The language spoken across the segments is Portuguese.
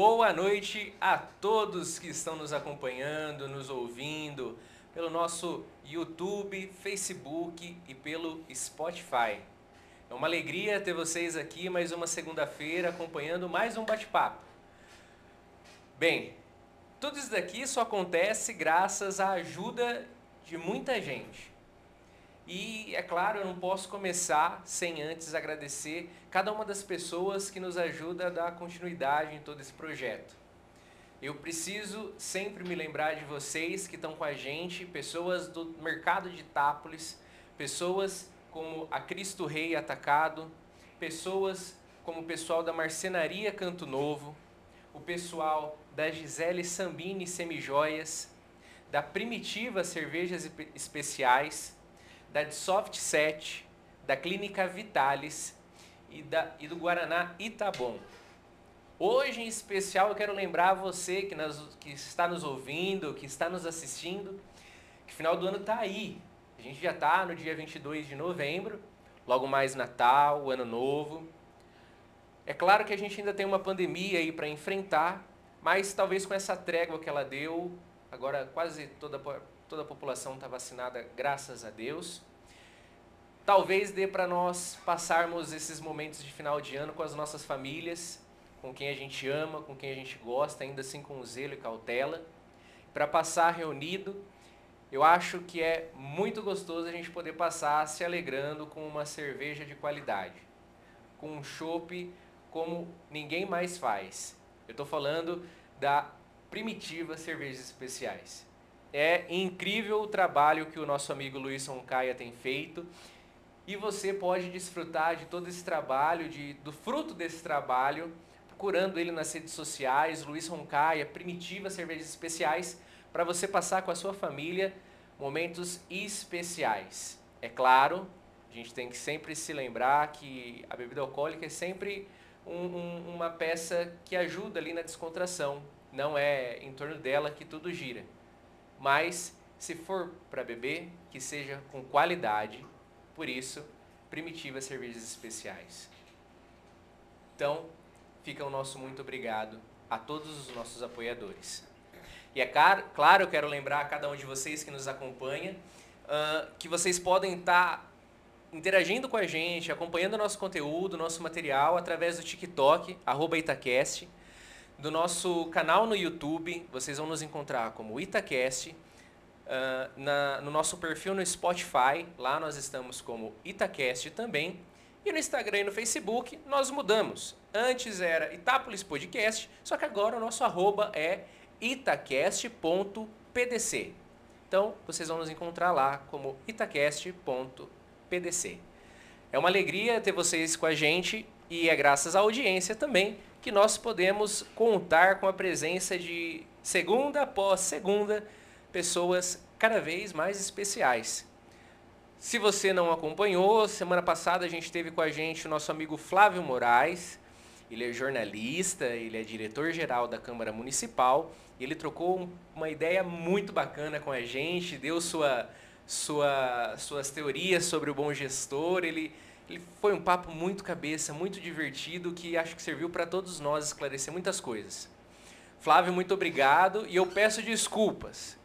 Boa noite a todos que estão nos acompanhando, nos ouvindo pelo nosso YouTube, Facebook e pelo Spotify. É uma alegria ter vocês aqui mais uma segunda-feira acompanhando mais um bate-papo. Bem, tudo isso daqui só acontece graças à ajuda de muita gente. E é claro, eu não posso começar sem antes agradecer cada uma das pessoas que nos ajuda a dar continuidade em todo esse projeto. Eu preciso sempre me lembrar de vocês que estão com a gente, pessoas do mercado de Itápolis, pessoas como a Cristo Rei Atacado, pessoas como o pessoal da Marcenaria Canto Novo, o pessoal da Gisele Sambini Semijoias, da Primitiva Cervejas Especiais, da Soft 7, da Clínica Vitalis e, da, e do Guaraná Itabom. Hoje, em especial, eu quero lembrar você que, nas, que está nos ouvindo, que está nos assistindo, que final do ano está aí. A gente já está no dia 22 de novembro, logo mais Natal, Ano Novo. É claro que a gente ainda tem uma pandemia aí para enfrentar, mas talvez com essa trégua que ela deu, agora quase toda, toda a população está vacinada, graças a Deus. Talvez dê para nós passarmos esses momentos de final de ano com as nossas famílias, com quem a gente ama, com quem a gente gosta, ainda assim com zelo e cautela. Para passar reunido, eu acho que é muito gostoso a gente poder passar se alegrando com uma cerveja de qualidade, com um chopp como ninguém mais faz. Eu estou falando da Primitiva Cervejas Especiais. É incrível o trabalho que o nosso amigo Luiz Roncaia tem feito e você pode desfrutar de todo esse trabalho, de, do fruto desse trabalho, procurando ele nas redes sociais, Luiz Roncaia, Primitiva Cervejas Especiais, para você passar com a sua família momentos especiais. É claro, a gente tem que sempre se lembrar que a bebida alcoólica é sempre um, um, uma peça que ajuda ali na descontração. Não é em torno dela que tudo gira. Mas, se for para beber, que seja com qualidade, por isso, Primitiva Cervejas Especiais. Então, fica o nosso muito obrigado a todos os nossos apoiadores. E é claro, eu quero lembrar a cada um de vocês que nos acompanha uh, que vocês podem estar tá interagindo com a gente, acompanhando nosso conteúdo, nosso material através do TikTok, arroba Itacast, do nosso canal no YouTube, vocês vão nos encontrar como Itacast, Uh, na, no nosso perfil no Spotify, lá nós estamos como Itacast também. E no Instagram e no Facebook nós mudamos. Antes era Itápolis Podcast, só que agora o nosso arroba é itacast.pdc. Então vocês vão nos encontrar lá como itacast.pdc. É uma alegria ter vocês com a gente e é graças à audiência também que nós podemos contar com a presença de segunda após segunda pessoas cada vez mais especiais. Se você não acompanhou, semana passada a gente teve com a gente o nosso amigo Flávio Moraes. Ele é jornalista, ele é diretor-geral da Câmara Municipal. E ele trocou uma ideia muito bacana com a gente, deu sua, sua, suas teorias sobre o bom gestor. Ele, ele foi um papo muito cabeça, muito divertido, que acho que serviu para todos nós esclarecer muitas coisas. Flávio, muito obrigado e eu peço desculpas.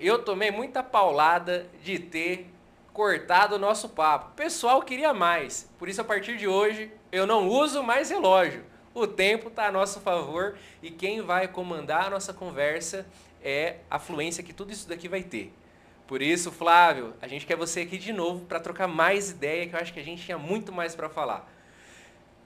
Eu tomei muita paulada de ter cortado o nosso papo. O pessoal queria mais. Por isso, a partir de hoje, eu não uso mais relógio. O tempo está a nosso favor e quem vai comandar a nossa conversa é a fluência que tudo isso daqui vai ter. Por isso, Flávio, a gente quer você aqui de novo para trocar mais ideia, que eu acho que a gente tinha muito mais para falar.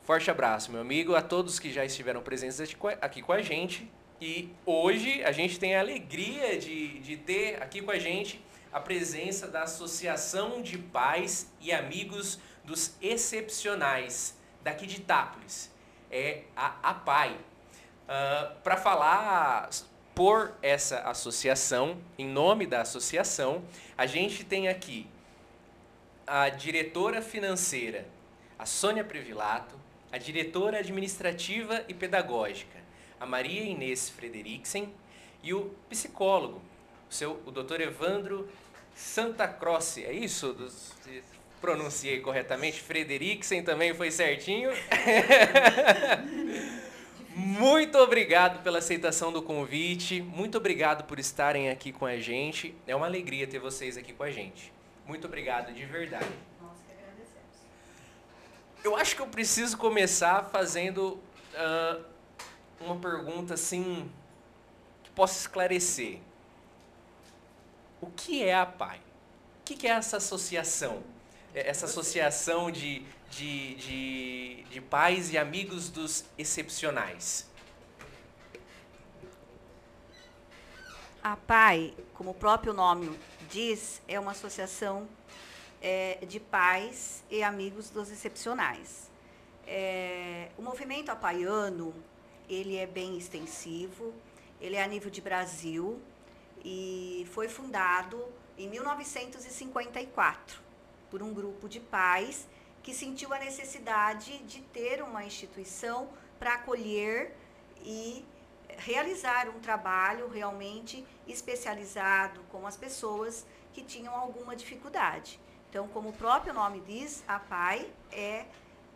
Forte abraço, meu amigo, a todos que já estiveram presentes aqui com a gente. E hoje a gente tem a alegria de, de ter aqui com a gente a presença da Associação de Pais e Amigos dos Excepcionais, daqui de Itápolis. É a APAI. Uh, ah, Para falar por essa associação, em nome da associação, a gente tem aqui a diretora financeira, a Sônia Previlato, a diretora administrativa e pedagógica, a Maria Inês Frederiksen e o psicólogo, o, seu, o Dr. Evandro Santa Croce. É isso? Pronunciei corretamente. Frederiksen também foi certinho. Muito obrigado pela aceitação do convite. Muito obrigado por estarem aqui com a gente. É uma alegria ter vocês aqui com a gente. Muito obrigado de verdade. Nós que agradecemos. Eu acho que eu preciso começar fazendo uh, uma pergunta assim que possa esclarecer. O que é a PAI? O que é essa associação? É, essa associação de, de, de, de pais e amigos dos excepcionais. A PAI, como o próprio nome diz, é uma associação é, de pais e amigos dos excepcionais. É, o movimento apaiano, ele é bem extensivo, ele é a nível de Brasil e foi fundado em 1954 por um grupo de pais que sentiu a necessidade de ter uma instituição para acolher e realizar um trabalho realmente especializado com as pessoas que tinham alguma dificuldade. Então, como o próprio nome diz, a PAI é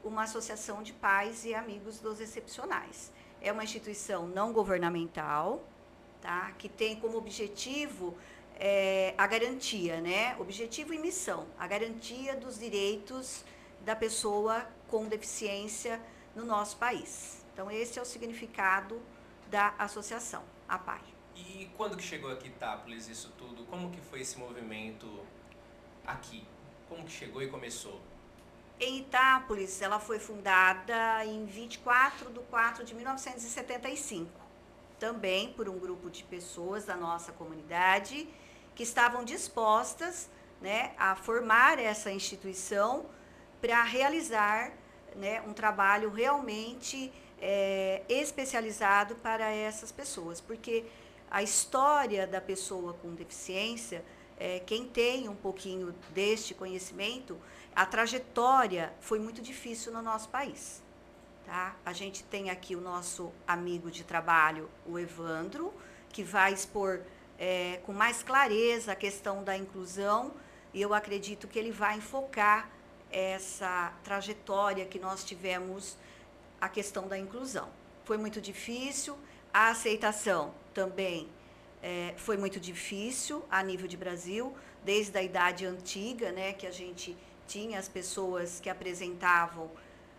uma associação de pais e amigos dos excepcionais. É uma instituição não governamental, tá? que tem como objetivo é, a garantia, né? Objetivo e missão, a garantia dos direitos da pessoa com deficiência no nosso país. Então, esse é o significado da associação, a PAI. E quando que chegou aqui Itápolis isso tudo? Como que foi esse movimento aqui? Como que chegou e começou? Em Itápolis, ela foi fundada em 24 de 4 de 1975, também por um grupo de pessoas da nossa comunidade que estavam dispostas né, a formar essa instituição para realizar né, um trabalho realmente é, especializado para essas pessoas, porque a história da pessoa com deficiência, é, quem tem um pouquinho deste conhecimento, a trajetória foi muito difícil no nosso país. Tá? A gente tem aqui o nosso amigo de trabalho, o Evandro, que vai expor é, com mais clareza a questão da inclusão, e eu acredito que ele vai enfocar essa trajetória que nós tivemos a questão da inclusão. Foi muito difícil, a aceitação também é, foi muito difícil a nível de Brasil, desde a idade antiga, né, que a gente tinha as pessoas que apresentavam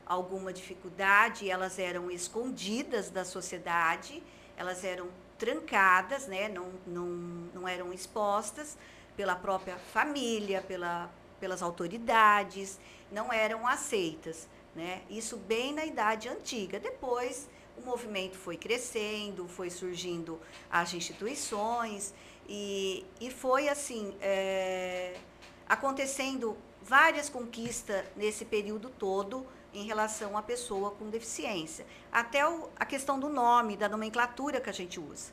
alguma dificuldade, elas eram escondidas da sociedade, elas eram trancadas, né, não, não, não eram expostas pela própria família, pela, pelas autoridades, não eram aceitas. Né? Isso bem na idade antiga. Depois, o movimento foi crescendo, foi surgindo as instituições e, e foi assim é, acontecendo várias conquistas nesse período todo em relação à pessoa com deficiência. Até o, a questão do nome, da nomenclatura que a gente usa.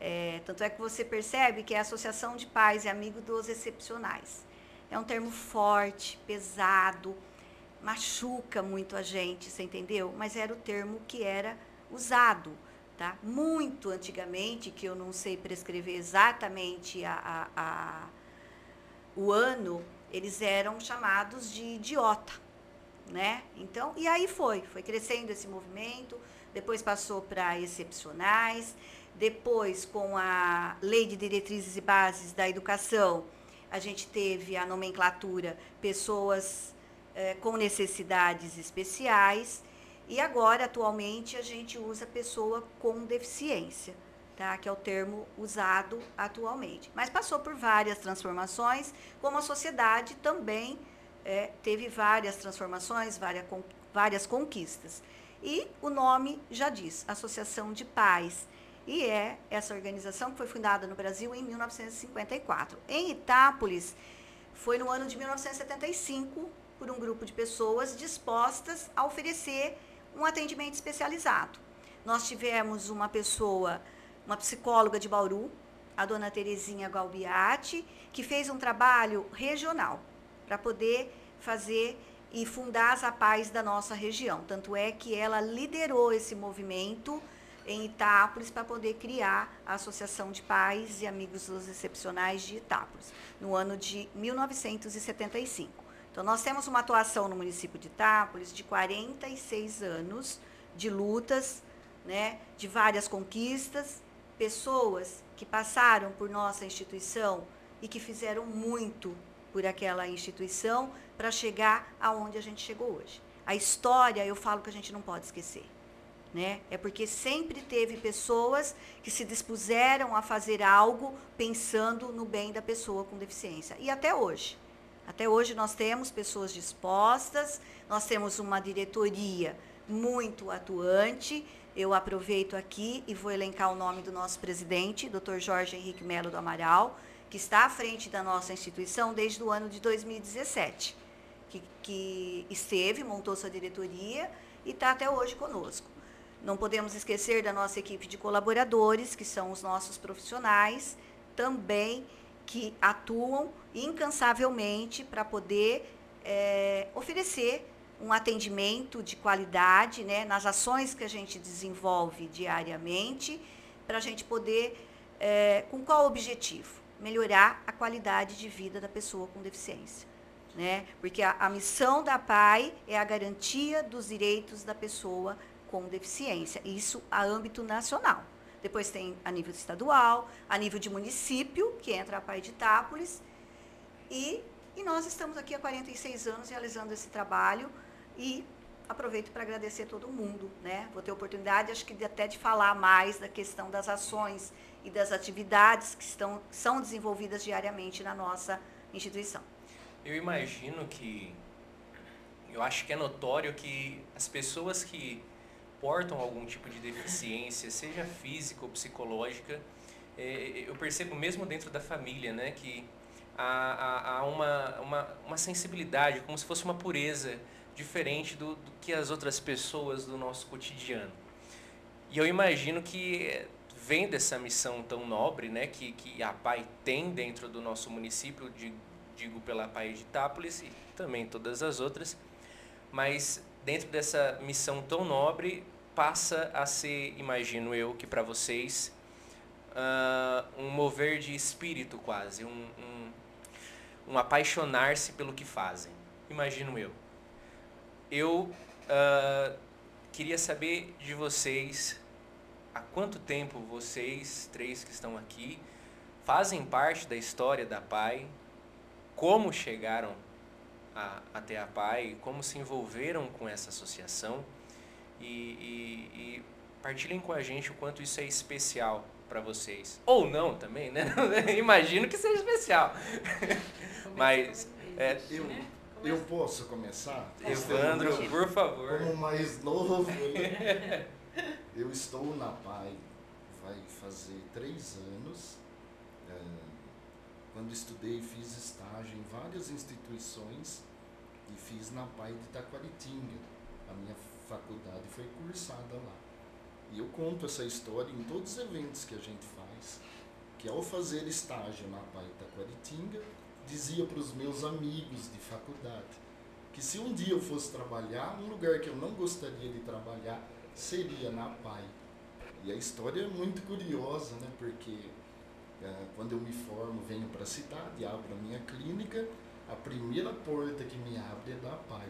É, tanto é que você percebe que é a Associação de Pais e Amigos dos Excepcionais. É um termo forte, pesado, machuca muito a gente, você entendeu? Mas era o termo que era usado. Tá? Muito antigamente, que eu não sei prescrever exatamente a, a, a, o ano, eles eram chamados de idiota. Né? Então, e aí foi, foi crescendo esse movimento, depois passou para excepcionais, depois com a Lei de Diretrizes e Bases da Educação, a gente teve a nomenclatura pessoas é, com necessidades especiais e agora, atualmente, a gente usa pessoa com deficiência, tá? que é o termo usado atualmente. Mas passou por várias transformações, como a sociedade também é, teve várias transformações, várias, várias conquistas. E o nome já diz, Associação de Pais. E é essa organização que foi fundada no Brasil em 1954. Em Itápolis, foi no ano de 1975, por um grupo de pessoas dispostas a oferecer um atendimento especializado. Nós tivemos uma pessoa, uma psicóloga de Bauru, a dona Terezinha Galbiati, que fez um trabalho regional para poder fazer e fundar as APAES da nossa região. Tanto é que ela liderou esse movimento em Itápolis para poder criar a Associação de Pais e Amigos dos Excepcionais de Itápolis, no ano de 1975. Então, nós temos uma atuação no município de Itápolis de 46 anos de lutas né, de várias conquistas, pessoas que passaram por nossa instituição e que fizeram muito por aquela instituição para chegar aonde a gente chegou hoje. A história, eu falo que a gente não pode esquecer. Né? É porque sempre teve pessoas que se dispuseram a fazer algo pensando no bem da pessoa com deficiência. E até hoje. Até hoje nós temos pessoas dispostas, nós temos uma diretoria muito atuante. Eu aproveito aqui e vou elencar o nome do nosso presidente, Dr. Jorge Henrique Melo do Amaral, que está à frente da nossa instituição desde o ano de 2017, que, que esteve, montou sua diretoria e está até hoje conosco. Não podemos esquecer da nossa equipe de colaboradores, que são os nossos profissionais, também que atuam incansavelmente para poder é, oferecer um atendimento de qualidade né, nas ações que a gente desenvolve diariamente, para a gente poder, é, com qual objetivo? Melhorar a qualidade de vida da pessoa com deficiência. Né? Porque a, a missão da PAI é a garantia dos direitos da pessoa com deficiência, isso a âmbito nacional. Depois tem a nível estadual, a nível de município, que entra a PAI de Itápolis, e, e nós estamos aqui há 46 anos realizando esse trabalho e aproveito para agradecer todo mundo, né? Vou ter oportunidade, acho que até de falar mais da questão das ações e das atividades que estão, são desenvolvidas diariamente na nossa instituição. Eu imagino que, eu acho que é notório que as pessoas que portam algum tipo de deficiência, seja física ou psicológica, é, eu percebo mesmo dentro da família, né, que há, há, há uma, uma, uma sensibilidade, como se fosse uma pureza diferente do, do que as outras pessoas do nosso cotidiano. E eu imagino que vem dessa missão tão nobre, né, que, que a PAI tem dentro do nosso município, de, digo pela PAI de Itápolis e também todas as outras, mas dentro dessa missão tão nobre passa a ser, imagino eu, que para vocês, uh, um mover de espírito quase, um, um, um apaixonar-se pelo que fazem, imagino eu. Eu uh, queria saber de vocês há quanto tempo vocês, três que estão aqui, fazem parte da história da PAI, como chegaram a, até a PAI, como se envolveram com essa associação e, e, e partilhem com a gente o quanto isso é especial para vocês. Ou não também, né? Imagino que seja especial. Mas. É, eu, eu posso começar? Evandro, por favor. Como mais novo, né? eu estou na PAI, vai fazer três anos. É, quando estudei, fiz estágio em várias instituições e fiz na PAI de Taquaritinga. A minha faculdade foi cursada lá. E eu conto essa história em todos os eventos que a gente faz, que ao fazer estágio na PAI Taquaritinga, dizia para os meus amigos de faculdade que se um dia eu fosse trabalhar, um lugar que eu não gostaria de trabalhar seria na PAI. E a história é muito curiosa, né? porque é, quando eu me formo, venho para a cidade, abro a minha clínica, a primeira porta que me abre é da PAI.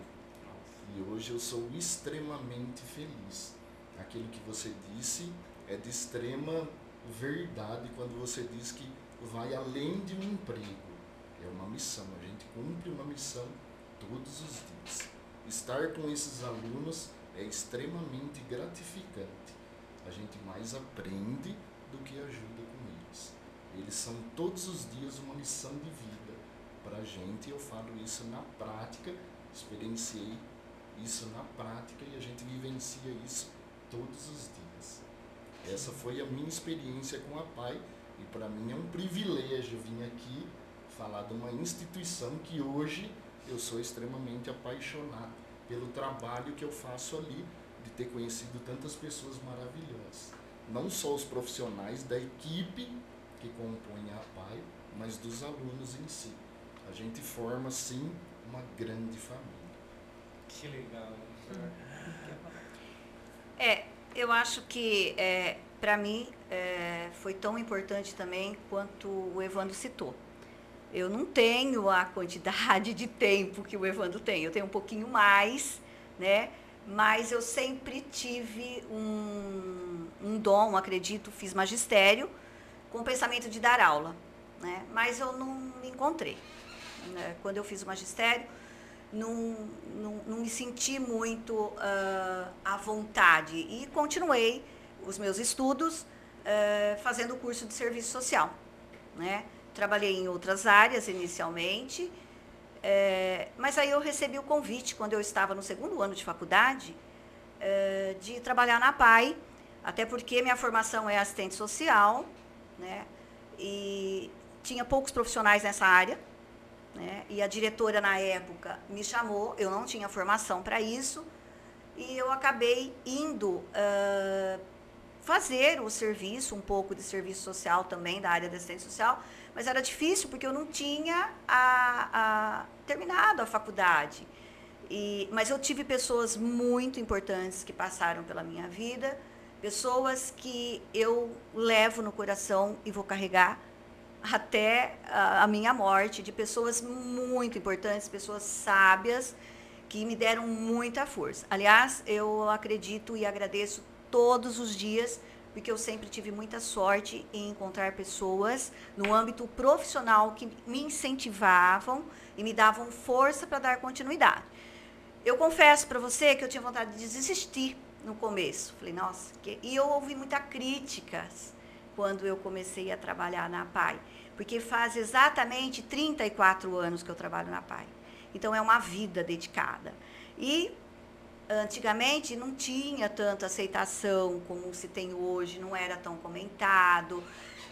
E hoje eu sou extremamente feliz. Aquilo que você disse é de extrema verdade quando você diz que vai além de um emprego é uma missão, a gente cumpre uma missão todos os dias. Estar com esses alunos é extremamente gratificante. A gente mais aprende do que ajuda com eles. Eles são todos os dias uma lição de vida gente. Eu falo isso na prática, experienciei isso na prática e a gente vivencia isso todos os dias. Essa foi a minha experiência com a PAI e para mim é um privilégio vir aqui falar de uma instituição que hoje eu sou extremamente apaixonado pelo trabalho que eu faço ali, de ter conhecido tantas pessoas maravilhosas. Não só os profissionais da equipe que compõem a PAI, mas dos alunos em si. A gente forma, sim, uma grande família. Que legal. É, eu acho que é, para mim é, foi tão importante também quanto o Evandro citou. Eu não tenho a quantidade de tempo que o Evandro tem, eu tenho um pouquinho mais, né? Mas eu sempre tive um, um dom, acredito, fiz magistério com o pensamento de dar aula, né? Mas eu não me encontrei. Né? Quando eu fiz o magistério, não, não, não me senti muito uh, à vontade e continuei os meus estudos uh, fazendo o curso de serviço social, né? Trabalhei em outras áreas inicialmente, é, mas aí eu recebi o convite, quando eu estava no segundo ano de faculdade, é, de trabalhar na PAI, até porque minha formação é assistente social, né? E tinha poucos profissionais nessa área, né? E a diretora na época me chamou, eu não tinha formação para isso, e eu acabei indo uh, fazer o serviço, um pouco de serviço social também, da área da assistente social, mas era difícil porque eu não tinha a, a, terminado a faculdade. E, mas eu tive pessoas muito importantes que passaram pela minha vida, pessoas que eu levo no coração e vou carregar até a, minha morte, de pessoas muito importantes, pessoas sábias, que me deram muita força. Aliás, eu acredito e agradeço todos os dias porque eu sempre tive muita sorte em encontrar pessoas no âmbito profissional que me incentivavam e me davam força para dar continuidade. Eu confesso para você que eu tinha vontade de desistir no começo. Falei, nossa, que... e eu ouvi muitas críticas quando eu comecei a trabalhar na PAI, porque faz exatamente 34 anos que eu trabalho na PAI. Então é uma vida dedicada. E antigamente não tinha tanta aceitação como se tem hoje, não era tão comentado.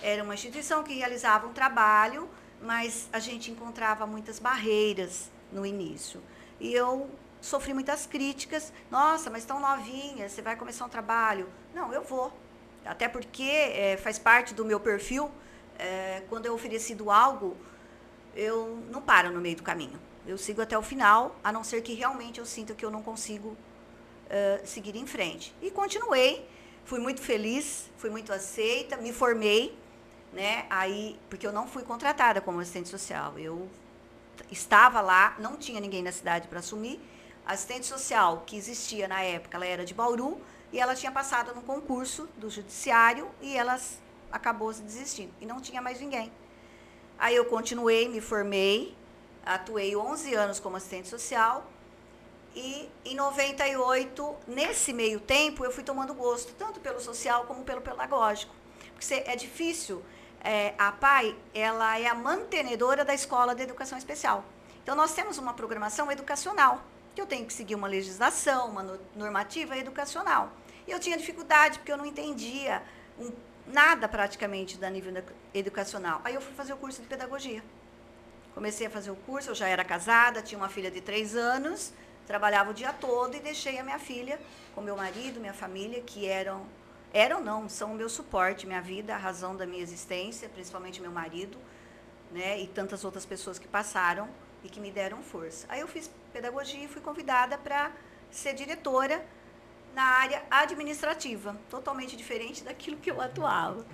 Era uma instituição que realizava um trabalho, mas a gente encontrava muitas barreiras no início. E eu sofri muitas críticas. Nossa, mas tão novinha, você vai começar um trabalho? Não, eu vou. Até porque é, faz parte do meu perfil. É, quando é oferecido algo, eu não paro no meio do caminho. Eu sigo até o final, a não ser que realmente eu sinta que eu não consigo uh, seguir em frente. E continuei, fui muito feliz, fui muito aceita, me formei, né? Aí, porque eu não fui contratada como assistente social. Eu estava lá, não tinha ninguém na cidade para assumir. A assistente social que existia na época, ela era de Bauru e ela tinha passado no concurso do judiciário e ela acabou se desistindo e não tinha mais ninguém. Aí eu continuei, me formei, atuei 11 anos como assistente social e em 98, nesse meio tempo, eu fui tomando gosto, tanto pelo social como pelo pedagógico. Porque é difícil, é, a PAI, ela é a mantenedora da Escola de Educação Especial. Então, nós temos uma programação educacional, que eu tenho que seguir uma legislação, uma normativa educacional. E eu tinha dificuldade, porque eu não entendia um, nada praticamente da nível educacional. Aí eu fui fazer o curso de pedagogia. Comecei a fazer o curso, eu já era casada, tinha uma filha de três anos, trabalhava o dia todo e deixei a minha filha com meu marido, minha família, que eram, eram não, são o meu suporte, minha vida, a razão da minha existência, principalmente meu marido, né, e tantas outras pessoas que passaram e que me deram força. Aí eu fiz pedagogia e fui convidada para ser diretora na área administrativa, totalmente diferente daquilo que eu atuava.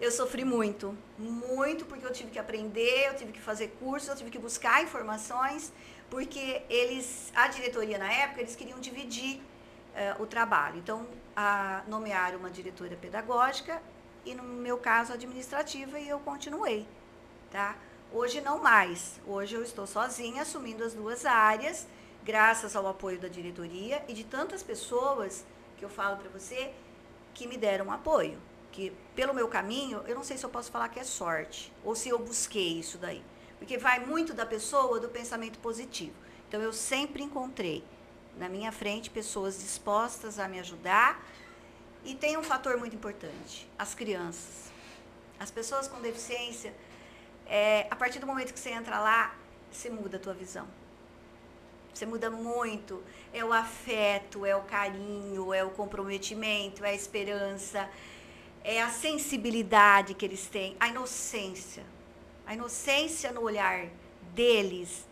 Eu sofri muito, muito, porque eu tive que aprender, eu tive que fazer cursos, eu tive que buscar informações porque eles, a diretoria na época, eles queriam dividir uh, o trabalho. Então, a, nomearam uma diretora pedagógica e, no meu caso, administrativa, e eu continuei. Tá? Hoje não mais. Hoje eu estou sozinha, assumindo as duas áreas, graças ao apoio da diretoria e de tantas pessoas que eu falo para você que me deram apoio. Que pelo meu caminho, eu não sei se eu posso falar que é sorte ou se eu busquei isso daí porque vai muito da pessoa, do pensamento positivo. Então, eu sempre encontrei na minha frente pessoas dispostas a me ajudar. E tem um fator muito importante: as crianças. As pessoas com deficiência, é, a partir do momento que você entra lá, você muda a tua visão. Você muda muito. É o afeto, é o carinho, é o comprometimento, é a esperança, é a sensibilidade que eles têm, a inocência a inocência no olhar deles,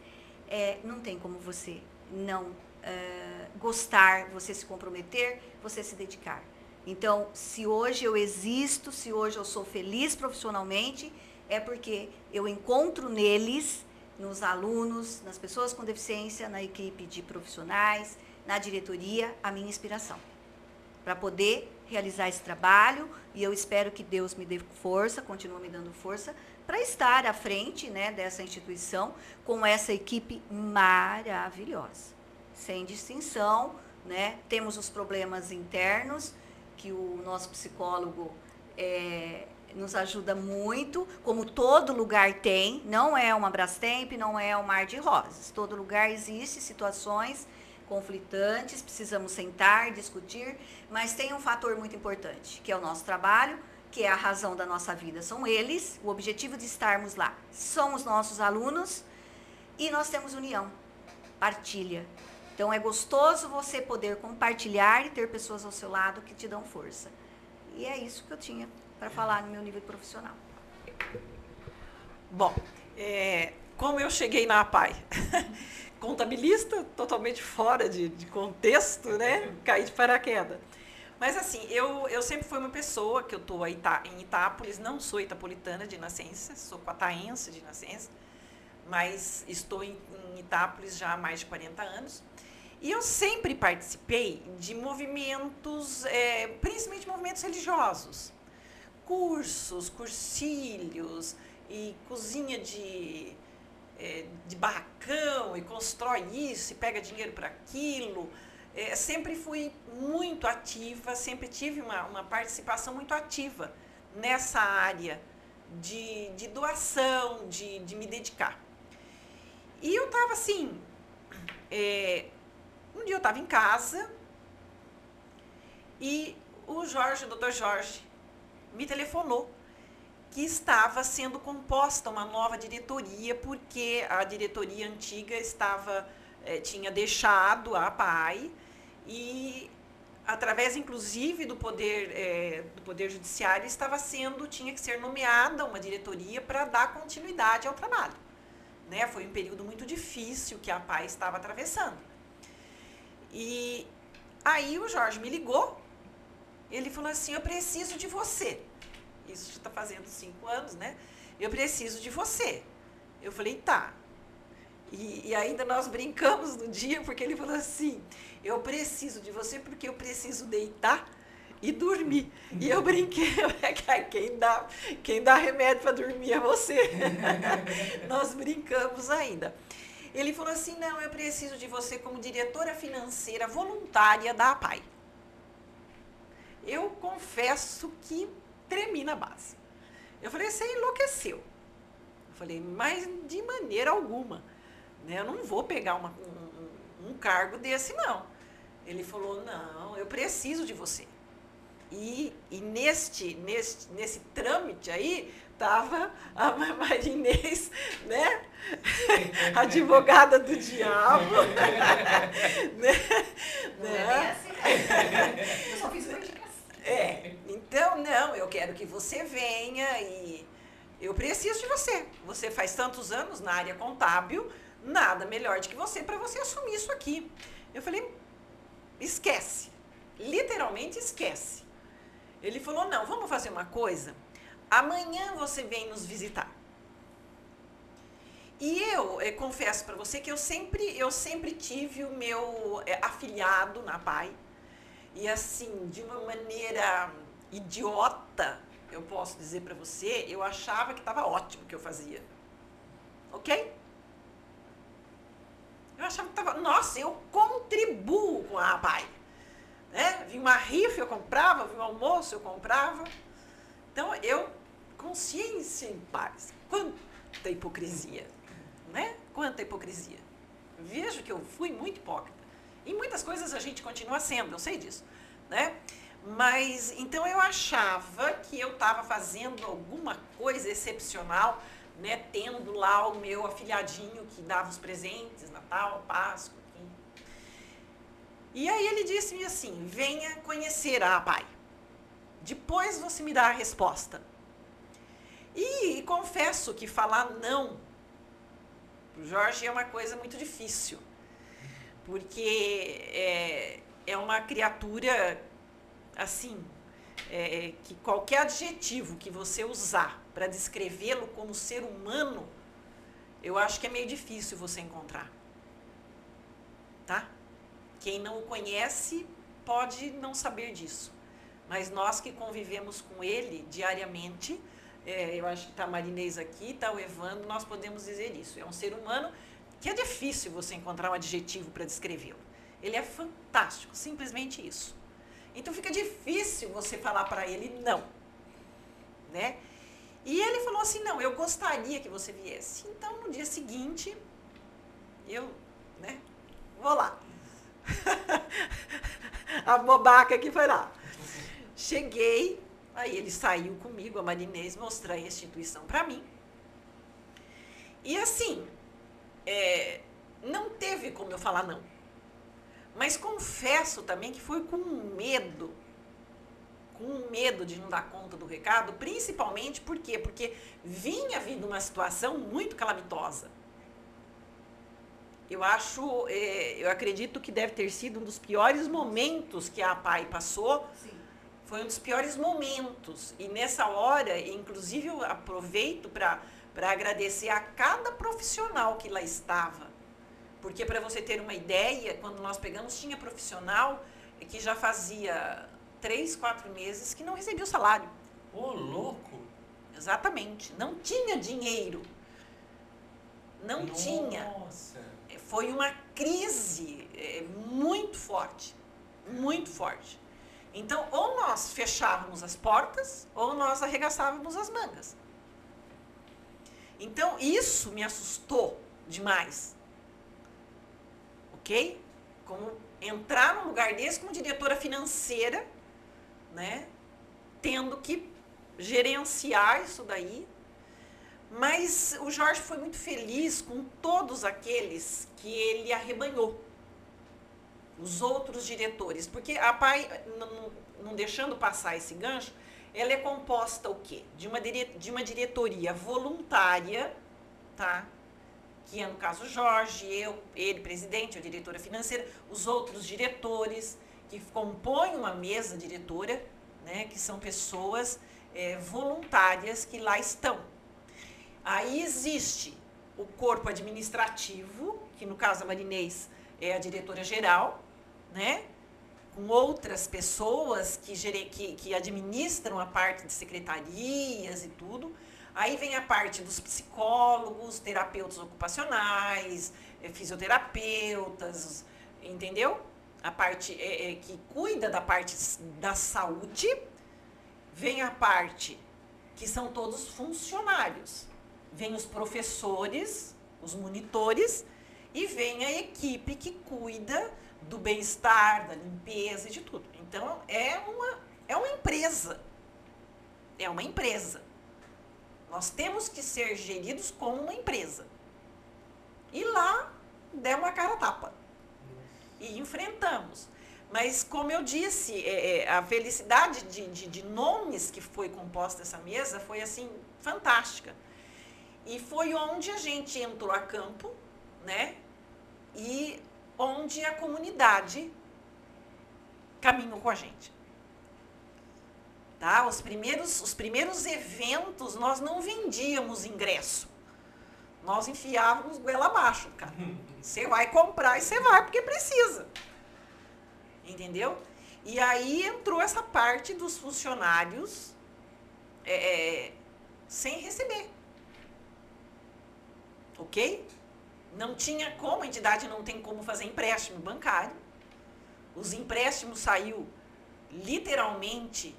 é, não tem como você não é, gostar, você se comprometer, você se dedicar. Então, se hoje eu existo, se hoje eu sou feliz profissionalmente, é porque eu encontro neles, nos alunos, nas pessoas com deficiência, na equipe de profissionais, na diretoria, a minha inspiração. Para poder realizar esse trabalho e eu espero que Deus me dê força, continue me dando força para estar à frente né, dessa instituição com essa equipe maravilhosa, sem distinção. Né? Temos os problemas internos que o nosso psicólogo é, nos ajuda muito, como todo lugar tem, não é uma Brastemp, não é um mar de rosas. Todo lugar existe situações conflitantes, precisamos sentar, discutir, mas tem um fator muito importante, que é o nosso trabalho, que é a razão da nossa vida. São eles, o objetivo de estarmos lá. São os nossos alunos e nós temos união, partilha. Então é gostoso você poder compartilhar e ter pessoas ao seu lado que te dão força. E é isso que eu tinha para falar no meu nível profissional. Bom, é, como eu cheguei na APAI? Contabilista, totalmente fora de, de contexto, né? Caí de paraquedas. Mas assim, eu, eu sempre fui uma pessoa que eu estou em Itápolis, não sou itapolitana de nascença, sou quataense de nascença, mas estou em, em Itápolis já há mais de 40 anos. E eu sempre participei de movimentos, é, principalmente movimentos religiosos cursos, cursilhos e cozinha de, é, de barracão e constrói isso e pega dinheiro para aquilo. É, sempre fui muito ativa, sempre tive uma, uma participação muito ativa nessa área de, de doação, de, de me dedicar. E eu estava assim, é, um dia eu estava em casa e o Jorge, o doutor Jorge, me telefonou que estava sendo composta uma nova diretoria porque a diretoria antiga estava eh, tinha deixado a PAI e através inclusive do poder eh, do poder judiciário estava sendo tinha que ser nomeada uma diretoria para dar continuidade ao trabalho né foi um período muito difícil que a PAI estava atravessando e aí o Jorge me ligou ele falou assim: Eu preciso de você. Isso está fazendo cinco anos, né? Eu preciso de você. Eu falei: Tá. E, e, ainda nós brincamos no dia, porque ele falou assim: Eu preciso de você porque eu preciso deitar e dormir. E eu brinquei: quem dá, quem dá remédio para dormir é você. nós brincamos ainda. Ele falou assim: Não, eu preciso de você como diretora financeira voluntária da APAI eu confesso que tremi na base. Eu falei, você enlouqueceu. Eu falei, mas de maneira alguma. Né? Eu não vou pegar uma, um, um cargo desse, não. Ele falou, não, eu preciso de você. E, e neste, neste, nesse trâmite aí, estava a Marinês, né? Advogada do diabo. né? Não é né? assim. Eu só fiz é, então não, eu quero que você venha e eu preciso de você. Você faz tantos anos na área contábil, nada melhor do que você para você assumir isso aqui. Eu falei, esquece. Literalmente esquece. Ele falou: não, vamos fazer uma coisa. Amanhã você vem nos visitar. E eu, eu confesso para você que eu sempre, eu sempre tive o meu é, afiliado na PAI e assim, de uma maneira idiota, eu posso dizer para você, eu achava que estava ótimo o que eu fazia. Ok? Eu achava que estava. Nossa, eu contribuo com a pai. Né? Vi uma rifa, eu comprava, vi um almoço, eu comprava. Então, eu, consciência em paz. Quanta hipocrisia. Né? Quanta hipocrisia. Vejo que eu fui muito hipócrita. Em muitas coisas a gente continua sendo, eu sei disso, né? Mas então eu achava que eu estava fazendo alguma coisa excepcional, né? Tendo lá o meu afilhadinho que dava os presentes, Natal, Páscoa. Enfim. E aí ele disse-me assim: venha conhecer a pai. Depois você me dá a resposta. E, e confesso que falar não para o Jorge é uma coisa muito difícil porque é, é uma criatura assim é, que qualquer adjetivo que você usar para descrevê-lo como ser humano, eu acho que é meio difícil você encontrar. Tá? Quem não o conhece pode não saber disso. mas nós que convivemos com ele diariamente, é, eu acho que está a Marinês aqui, está o Evandro, nós podemos dizer isso. É um ser humano que é difícil você encontrar um adjetivo para descrevê-lo. Ele é fantástico, simplesmente isso. Então fica difícil você falar para ele não, né? E ele falou assim: "Não, eu gostaria que você viesse". Então no dia seguinte eu, né, vou lá. a bobaca que foi lá. Cheguei, aí ele saiu comigo, a Marinês, mostrar a instituição para mim. E assim, é, não teve como eu falar não. Mas confesso também que foi com medo, com medo de não dar conta do recado, principalmente por quê? Porque vinha vindo uma situação muito calamitosa. Eu acho, é, eu acredito que deve ter sido um dos piores momentos que a PAI passou. Sim. Foi um dos piores momentos. E nessa hora, inclusive, eu aproveito para agradecer a cada profissional que lá estava. Porque, para você ter uma ideia, quando nós pegamos, tinha profissional que já fazia três, quatro meses que não recebia o salário. Ô, oh, louco! Exatamente. Não tinha dinheiro. Não Nossa. tinha foi uma crise é, muito forte, muito forte. Então, ou nós fechávamos as portas, ou nós arregaçávamos as mangas. Então, isso me assustou demais. Ok? Como entrar num lugar desse como diretora financeira, né? Tendo que gerenciar isso daí, mas o Jorge foi muito feliz com todos aqueles que ele arrebanhou. Os outros diretores. Porque a PAI, não, não deixando passar esse gancho, ela é composta o quê? De uma, de uma diretoria voluntária, tá? Que é no caso Jorge, eu, ele, presidente, a diretora financeira, os outros diretores que compõem uma mesa diretora, né? Que são pessoas é, voluntárias que lá estão Aí existe o corpo administrativo, que no caso a Marinês é a diretora geral, né? Com outras pessoas que, que, que administram a parte de secretarias e tudo. Aí vem a parte dos psicólogos, terapeutas ocupacionais, é, fisioterapeutas, entendeu? A parte é, é, que cuida da parte da saúde. Vem a parte que são todos funcionários vem os professores, os monitores, e vem a equipe que cuida do bem-estar, da limpeza e de tudo. Então, é uma, é uma empresa. É uma empresa. Nós temos que ser geridos como uma empresa. E lá, demos uma cara tapa. E enfrentamos. Mas, como eu disse, é, é, a felicidade de, de, de nomes que foi composta essa mesa foi, assim, fantástica. E foi onde a gente entrou a campo, né? E onde a comunidade caminhou com a gente. Tá? Os primeiros, os primeiros eventos nós não vendíamos ingresso. Nós enfiávamos goela abaixo, cara. Você vai comprar e você vai porque precisa. Entendeu? E aí entrou essa parte dos funcionários é, sem receber ok? Não tinha como, a entidade não tem como fazer empréstimo bancário. Os empréstimos saiu literalmente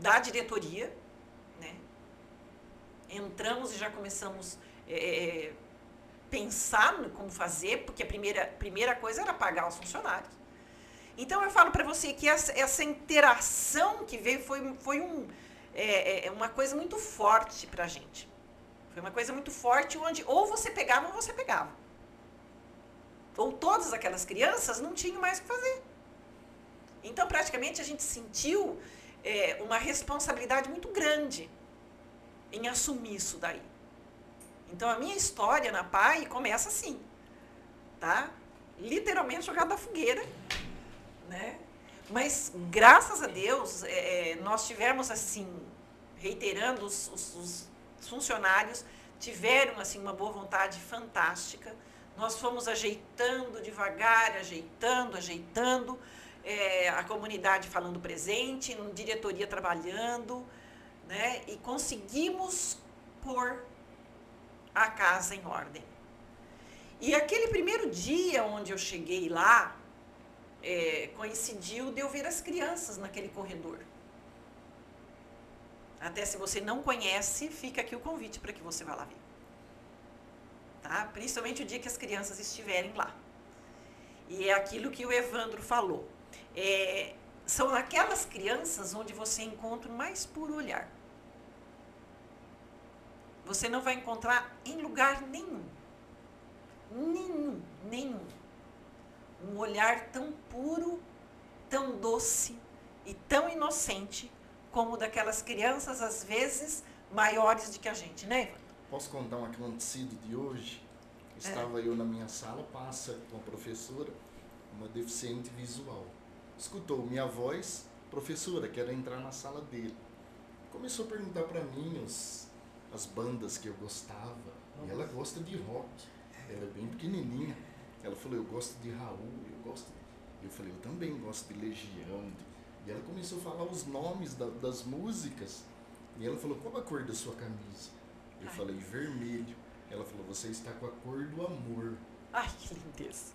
da diretoria, né? Entramos e já começamos é, é, é pensar no como fazer, porque a primeira, primeira coisa era pagar os funcionários. Então eu falo para você que essa, essa interação que veio foi, foi um, é, é uma coisa muito forte para a gente. Foi uma coisa muito forte onde ou você pegava ou você pegava. Ou todas aquelas crianças não tinham mais o que fazer. Então, praticamente, a gente sentiu é, uma responsabilidade muito grande em assumir isso daí. Então, a minha história na PAI começa assim, tá? Literalmente jogada da fogueira, né? Mas, graças a Deus, é, nós tivemos, assim, reiterando os, os, os os funcionários tiveram assim uma boa vontade fantástica. Nós fomos ajeitando devagar, ajeitando, ajeitando. é, a comunidade falando presente, diretoria trabalhando, né? E conseguimos pôr a casa em ordem. E aquele primeiro dia onde eu cheguei lá, é, coincidiu de eu ver as crianças naquele corredor. Até se você não conhece, fica aqui o convite para que você vá lá ver. Tá? Principalmente o dia que as crianças estiverem lá. E é aquilo que o Evandro falou. É, são aquelas crianças onde você encontra o mais puro olhar. Você não vai encontrar em lugar nenhum. Nenhum, nenhum. Um olhar tão puro, tão doce e tão inocente como daquelas crianças, às vezes, maiores do que a gente, né, Ivan? Posso contar um acontecido de hoje? Estava é. eu na minha sala, passa uma professora, uma deficiente visual. Escutou minha voz, professora, quero entrar na sala dele. Começou a perguntar para mim os, as bandas que eu gostava. E ela gosta de rock. Ela é bem pequenininha. Ela falou, eu gosto de Raul, eu gosto. Eu falei, eu também gosto de Legião. E ela começou a falar os nomes da, das músicas. E ela falou, qual a cor da sua camisa? Eu Ai. falei, vermelho. Ela falou, você está com a cor do amor. Ai, que lindeza.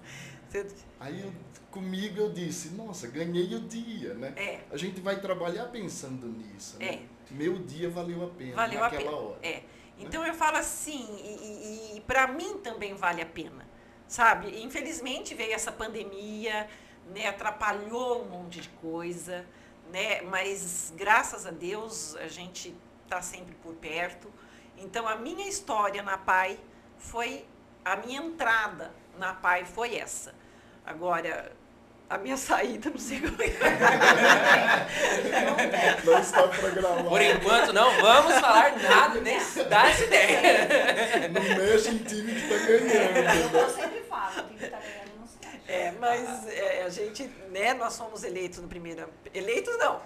Aí eu, comigo eu disse, nossa, ganhei o dia, né? É. A gente vai trabalhar pensando nisso, né? É. Meu dia valeu a pena valeu naquela a pena. hora. É. Então né? eu falo assim, e, e, e para mim também vale a pena, sabe? Infelizmente veio essa pandemia, né? Atrapalhou um monte de coisa, né? Mas graças a Deus a gente está sempre por perto. Então a minha história na PAI foi a minha entrada na PAI foi essa. Agora, a minha saída, não sei como é. Não está programado. Por enquanto, não vamos falar nada, nem dar essa ideia. Não mexe em time que está ganhando. Eu sempre falo, o time que está ganhando não É, mas é, a gente, né, nós fomos eleitos no primeiro. Eleitos não.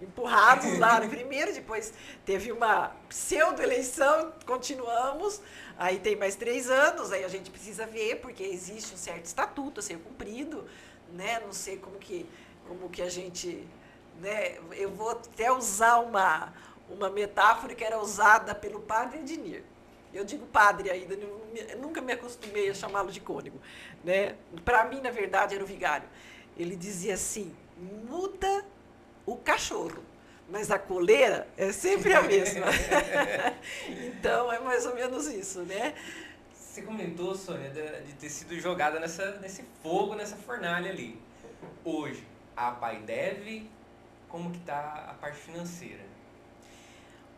Empurrados lá no primeiro, depois teve uma pseudo-eleição, continuamos. Aí tem mais três anos, aí a gente precisa ver, porque existe um certo estatuto a ser cumprido, né? Não sei como que, como que a gente. Né? Eu vou até usar uma, uma metáfora que era usada pelo padre Ednir. Eu digo padre ainda, nunca me acostumei a chamá-lo de cônego. Né? Para mim, na verdade, era o vigário. Ele dizia assim: muda o cachorro mas a coleira é sempre a mesma. então é mais ou menos isso, né? Você comentou, Sônia, de, ter sido jogada nessa, nesse fogo, nessa fornalha ali. Hoje, a Pai deve, como que está a parte financeira?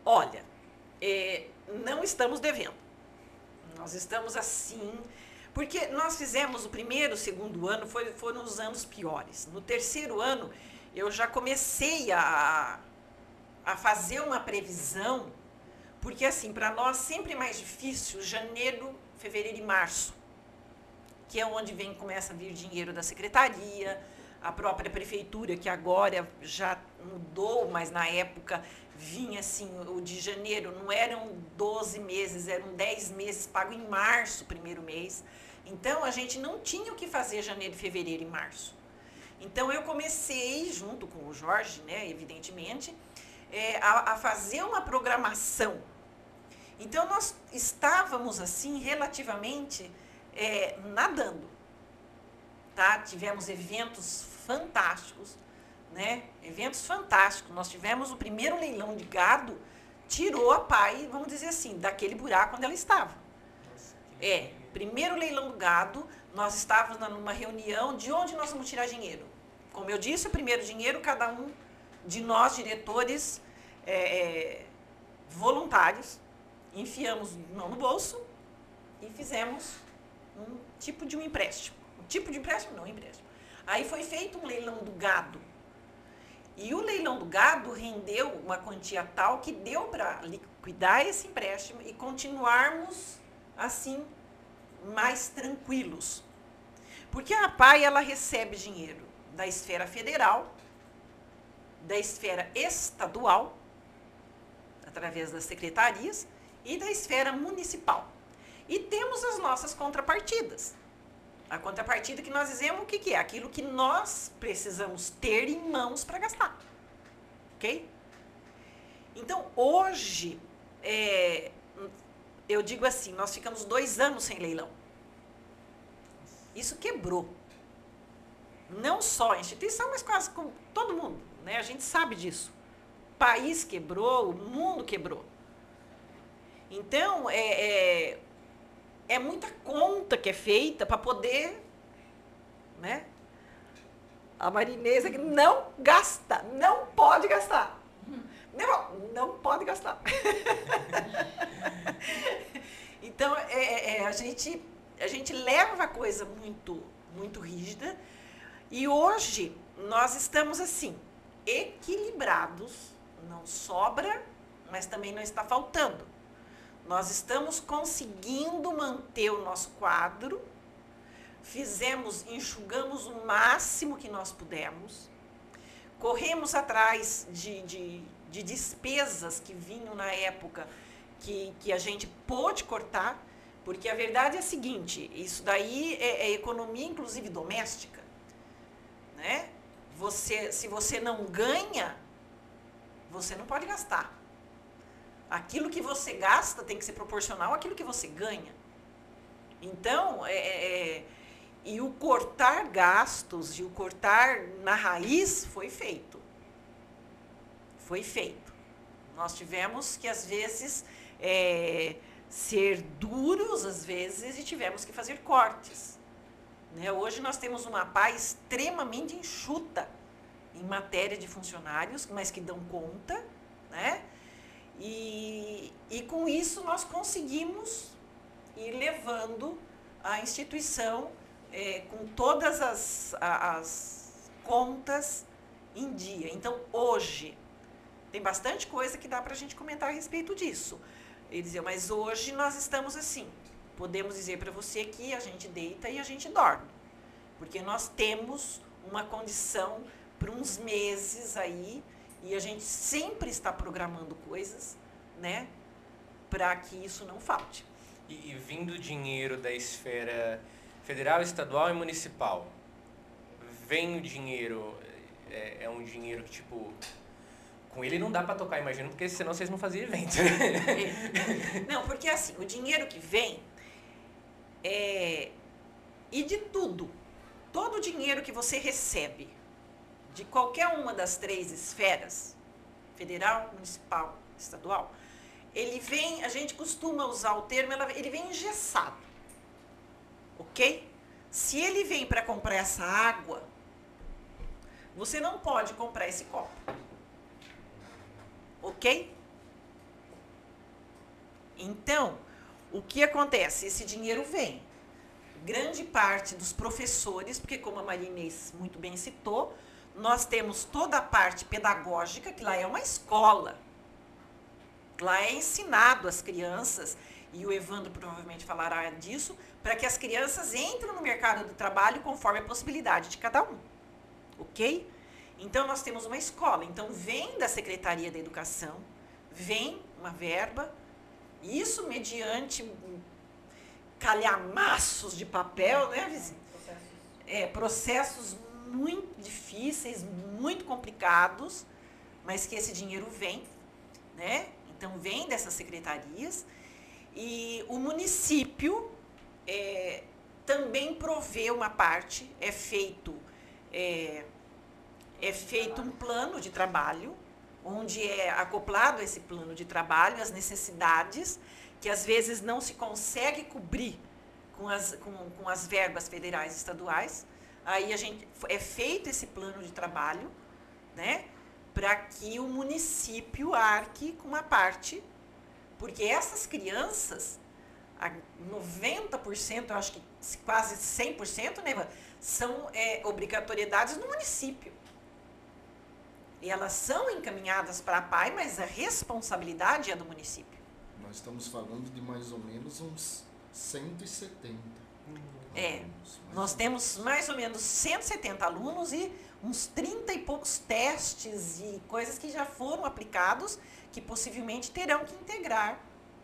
Olha, é, não estamos devendo. Nós estamos assim, porque nós fizemos o primeiro, o segundo ano, foi, foram os anos piores. No terceiro ano, eu já comecei a a fazer uma previsão, porque assim, para nós sempre é mais difícil janeiro, fevereiro e março, que é onde vem começa a vir dinheiro da secretaria, a própria prefeitura que agora já mudou, mas na época vinha assim, o de janeiro não eram 12 meses, eram 10 meses pago em março, primeiro mês. Então a gente não tinha o que fazer janeiro, fevereiro e março. Então eu comecei junto com o Jorge, né, evidentemente, é, a, a fazer uma programação. Então, nós estávamos, assim, relativamente é, nadando. Tá? Tivemos eventos fantásticos, né? Eventos fantásticos. Nós tivemos o primeiro leilão de gado, tirou a pai, vamos dizer assim, daquele buraco onde ela estava. É, primeiro leilão do gado, nós estávamos numa reunião de onde nós vamos tirar dinheiro. Como eu disse, o primeiro dinheiro, cada um de nós, diretores é, é, voluntários, enfiamos mão no bolso e fizemos um tipo de um empréstimo. Um tipo de empréstimo? Não, um empréstimo. Aí foi feito um leilão do gado. E o leilão do gado rendeu uma quantia tal que deu para liquidar esse empréstimo e continuarmos assim mais tranquilos. Porque a PAI ela recebe dinheiro da esfera federal, da esfera estadual, através das secretarias, e da esfera municipal. E temos as nossas contrapartidas. A contrapartida que nós dizemos o que, que é? Aquilo que nós precisamos ter em mãos para gastar. Ok? Então, hoje, é, eu digo assim, nós ficamos dois anos sem leilão. Isso quebrou. Não só a instituição, mas quase com todo mundo. Né? A gente sabe disso. O país quebrou, o mundo quebrou. Então, é, é, é muita conta que é feita para poder, né? A marinesa que não gasta, não pode gastar. Não, não pode gastar. então, é, é, é, a, gente, a gente leva a coisa muito, muito rígida. E hoje, nós estamos assim, equilibrados. Não sobra, mas também não está faltando. Nós estamos conseguindo manter o nosso quadro, fizemos, enxugamos o máximo que nós pudemos, corremos atrás de, de, de despesas que vinham na época que, que a gente pôde cortar, porque a verdade é a seguinte: isso daí é, é economia, inclusive doméstica. Né? Você, se você não ganha, você não pode gastar. Aquilo que você gasta tem que ser proporcional àquilo que você ganha. Então, é, é, é, e o cortar gastos e o cortar na raiz foi feito. Foi feito. Nós tivemos que, às vezes, é, ser duros, às vezes, e tivemos que fazer cortes. Né? Hoje nós temos uma paz extremamente enxuta em matéria de funcionários, mas que dão conta, né? E, e com isso nós conseguimos ir levando a instituição é, com todas as, as contas em dia. Então, hoje, tem bastante coisa que dá para a gente comentar a respeito disso. Ele dizia, mas hoje nós estamos assim. Podemos dizer para você que a gente deita e a gente dorme. Porque nós temos uma condição para uns meses aí e a gente sempre está programando coisas, né? Para que isso não falte. E, e vindo dinheiro da esfera federal, estadual e municipal, vem o dinheiro, é, é um dinheiro que, tipo, com ele não dá para tocar, imagino, porque senão vocês não faziam evento. É. Não, porque assim, o dinheiro que vem é. E de tudo. Todo o dinheiro que você recebe de qualquer uma das três esferas, federal, municipal, estadual, ele vem, a gente costuma usar o termo, ele vem engessado. Ok? Se ele vem para comprar essa água, você não pode comprar esse copo. Ok? Então, o que acontece? Esse dinheiro vem. Grande parte dos professores, porque como a Marinês muito bem citou, nós temos toda a parte pedagógica, que lá é uma escola. Lá é ensinado às crianças, e o Evandro provavelmente falará disso, para que as crianças entrem no mercado do trabalho conforme a possibilidade de cada um. Ok? Então, nós temos uma escola. Então, vem da Secretaria da Educação, vem uma verba, isso mediante calhamaços de papel, né, vizinho? É, processos muito difíceis, muito complicados, mas que esse dinheiro vem, né? Então vem dessas secretarias e o município é, também provê uma parte, é feito é, é feito um plano de trabalho onde é acoplado esse plano de trabalho as necessidades que às vezes não se consegue cobrir com as, com, com as verbas federais e estaduais. Aí a gente é feito esse plano de trabalho, né, para que o município arque com uma parte, porque essas crianças, 90%, eu acho que quase 100%, né, são é, obrigatoriedades no município. E elas são encaminhadas para a PAI, mas a responsabilidade é do município. Nós estamos falando de mais ou menos uns 170. É, nós temos mais ou menos 170 alunos e uns 30 e poucos testes e coisas que já foram aplicados que possivelmente terão que integrar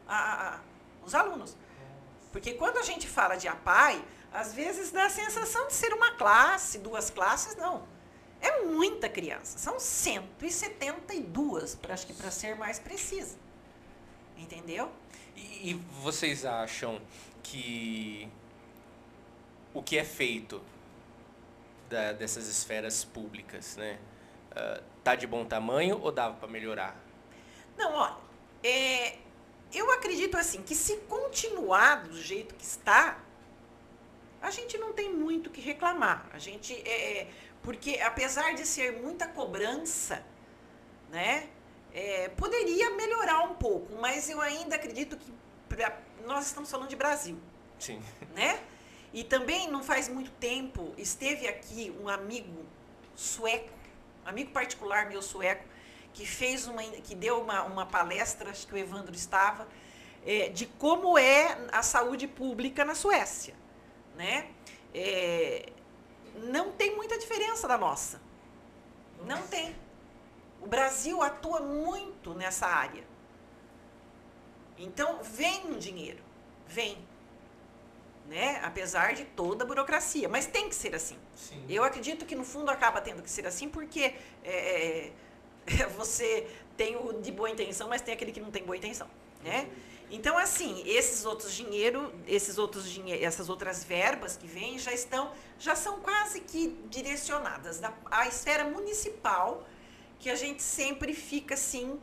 a, a, os alunos. Porque quando a gente fala de APAI, às vezes dá a sensação de ser uma classe, duas classes, não. É muita criança. São 172, pra, acho que para ser mais precisa. Entendeu? E, e vocês acham que o que é feito da, dessas esferas públicas, né? Uh, tá de bom tamanho ou dava para melhorar? Não, olha, é, eu acredito assim que se continuar do jeito que está, a gente não tem muito o que reclamar. A gente é, porque apesar de ser muita cobrança, né, é, poderia melhorar um pouco, mas eu ainda acredito que pra, nós estamos falando de Brasil. Sim. Né? E também não faz muito tempo esteve aqui um amigo sueco, amigo particular meu sueco, que fez uma, que deu uma, uma palestra, acho que o Evandro estava, é, de como é a saúde pública na Suécia, né? É, não tem muita diferença da nossa, não tem. O Brasil atua muito nessa área. Então vem um dinheiro, vem, né? Apesar de toda a burocracia, mas tem que ser assim. Sim. Eu acredito que no fundo acaba tendo que ser assim porque é, você tem o de boa intenção, mas tem aquele que não tem boa intenção, né? Então, assim, esses outros dinheiro, esses outros dinheiro, essas outras verbas que vêm já estão, já são quase que direcionadas da a esfera municipal, que a gente sempre fica assim,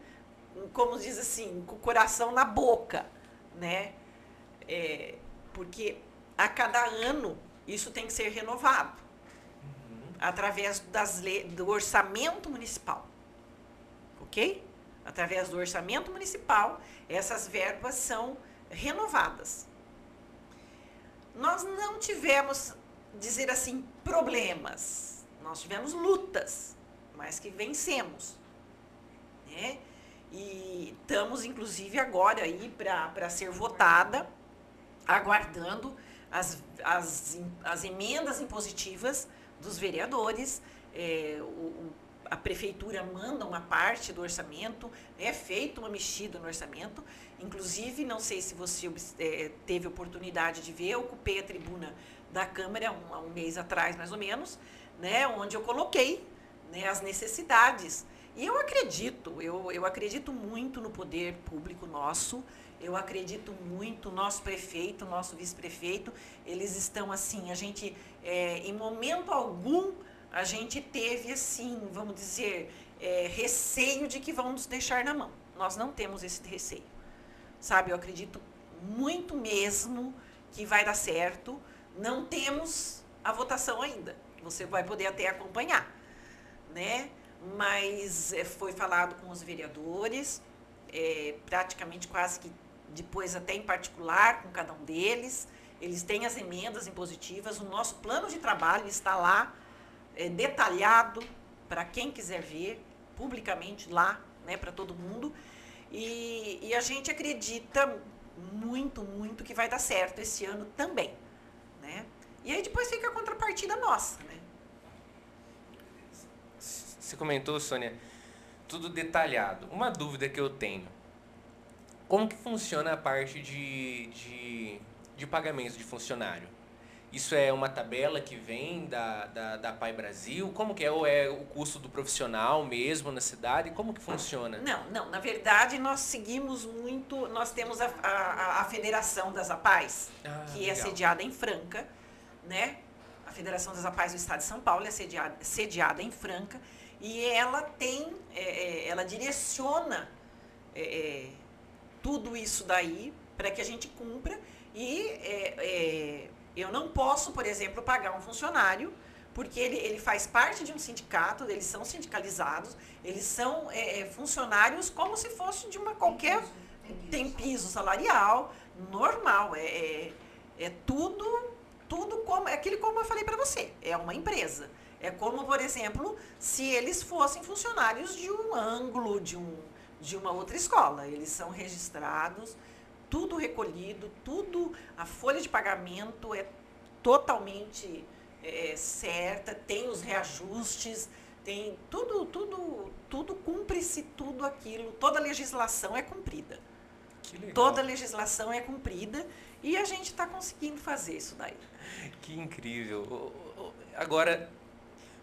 como diz assim, com o coração na boca, né? É, porque a cada ano isso tem que ser renovado uhum. através das do orçamento municipal ok? Através do orçamento municipal, essas verbas são renovadas. Nós não tivemos, dizer assim, problemas. Nós tivemos lutas, mas que vencemos. Né? E estamos, inclusive, agora aí para ser votada, aguardando as, as, as emendas impositivas dos vereadores. É, o, a prefeitura manda uma parte do orçamento, é feita uma mexida no orçamento. Inclusive, não sei se você é, teve oportunidade de ver, eu ocupei a tribuna da Câmara um, há um mês atrás, mais ou menos, né, onde eu coloquei né, as necessidades. E eu acredito, eu, eu acredito muito no poder público nosso, eu acredito muito, nosso prefeito, nosso vice-prefeito, eles estão assim, a gente, é, em momento algum, a gente teve, assim, vamos dizer, é, receio de que vão nos deixar na mão. Nós não temos esse receio. Sabe, eu acredito muito mesmo que vai dar certo. Não temos a votação ainda. Você vai poder até acompanhar, né? Mas é, foi falado com os vereadores, é, praticamente quase que depois até em particular com cada um deles. Eles têm as emendas impositivas, o nosso plano de trabalho está lá é, detalhado para quem quiser ver publicamente lá, né, para todo mundo. E, e, a gente acredita muito, muito que vai dar certo esse ano também, né? E aí depois fica a contrapartida nossa, né? Você comentou, Sônia, tudo detalhado. Uma dúvida que eu tenho. Como que funciona a parte de, de, de pagamento de funcionário? Isso é uma tabela que vem da, da, da Pai Brasil? Como que é? Ou é o custo do profissional mesmo na cidade? Como que funciona? Não, não. Na verdade, nós seguimos muito... Nós temos a, a, a Federação das APAES, ah, que é legal. é sediada em Franca, né? A Federação das APAES do Estado de São Paulo é sediada, sediada em Franca. E ela tem... É, é ela direciona é, é, tudo isso daí para que a gente cumpra e... É, eu não posso, por exemplo, pagar um funcionário porque ele, ele faz parte de um sindicato, eles são sindicalizados, eles são é, é funcionários como se fosse de uma qualquer. Tem piso, tem piso. Salarial, normal. É, é, é, tudo, tudo como. É aquilo como eu falei para você, é uma empresa. É como, por exemplo, se eles fossem funcionários de um ângulo, de, um, de uma outra escola. Eles são registrados tudo recolhido, tudo, a folha de pagamento é totalmente é, certa, tem os reajustes, tem tudo, tudo, tudo cumpre-se tudo aquilo, toda a legislação é cumprida. Toda a legislação é cumprida e a gente está conseguindo fazer isso daí. Que incrível. Agora,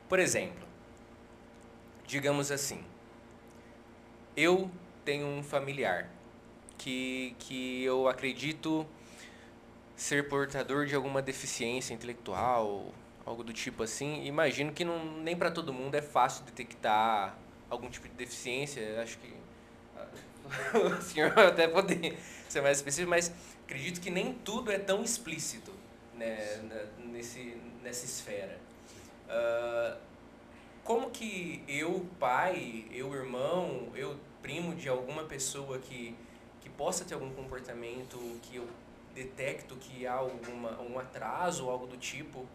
por exemplo, digamos assim, eu tenho um familiar que, que eu acredito ser portador de alguma deficiência intelectual, algo do tipo assim. Imagino que não, nem para todo mundo é fácil detectar algum tipo de deficiência. Acho que ah, o senhor até poder ser mais específico, mas acredito que nem tudo é tão explícito né, nesse, nessa esfera. Ah, como que eu, pai, eu, irmão, eu, primo de alguma pessoa que, que possa ter algum comportamento que eu detecto que há alguma, um atraso ou algo do tipo,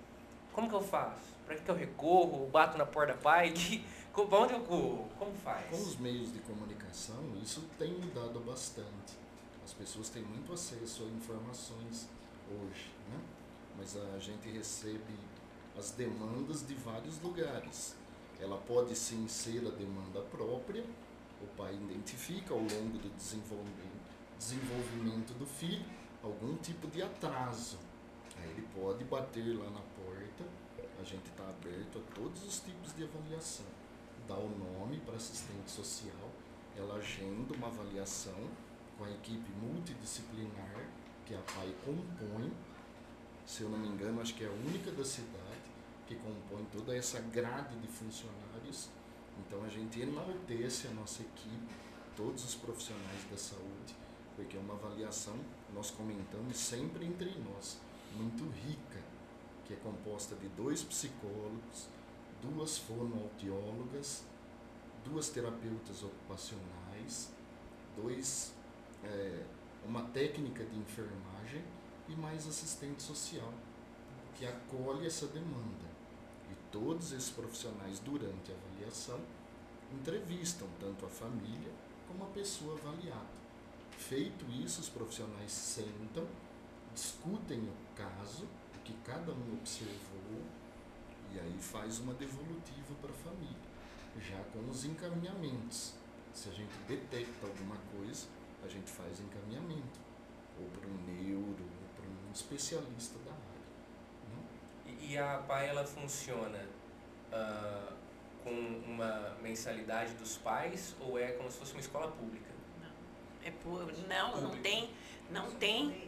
como que eu faço? Para que, que eu recorro? Bato na porta da pai? Que, co- pra onde eu corro? Como faz? Com os meios de comunicação, isso tem mudado bastante. As pessoas têm muito acesso a informações hoje, né? Mas a gente recebe as demandas de vários lugares. Ela pode sim ser a demanda própria, o pai identifica ao longo do desenvolvimento, do filho algum tipo de atraso. Aí ele pode bater lá na porta, a gente está aberto a todos os tipos de avaliação. Dá o nome para assistente social, ela agenda uma avaliação com a equipe multidisciplinar que a PAI compõe. Se eu não me engano, acho que é a única da cidade que compõe toda essa grade de funcionários. Então a gente enaltece a nossa equipe, todos os profissionais da saúde, porque é uma avaliação, nós comentamos sempre entre nós, muito rica, que é composta de dois psicólogos, duas fonoaudiólogas, duas terapeutas ocupacionais, dois, é, uma técnica de enfermagem e mais assistente social, que acolhe essa demanda. Todos esses profissionais, durante a avaliação, entrevistam tanto a família como a pessoa avaliada. Feito isso, os profissionais sentam, discutem o caso, o que cada um observou, e aí faz uma devolutiva para a família, já com os encaminhamentos. Se a gente detecta alguma coisa, a gente faz encaminhamento, ou para um neuro, ou para um especialista da? E, a PAI ela funciona ah, com uma mensalidade dos pais ou é como se fosse uma escola pública? É por, não, não Público. tem, não tem,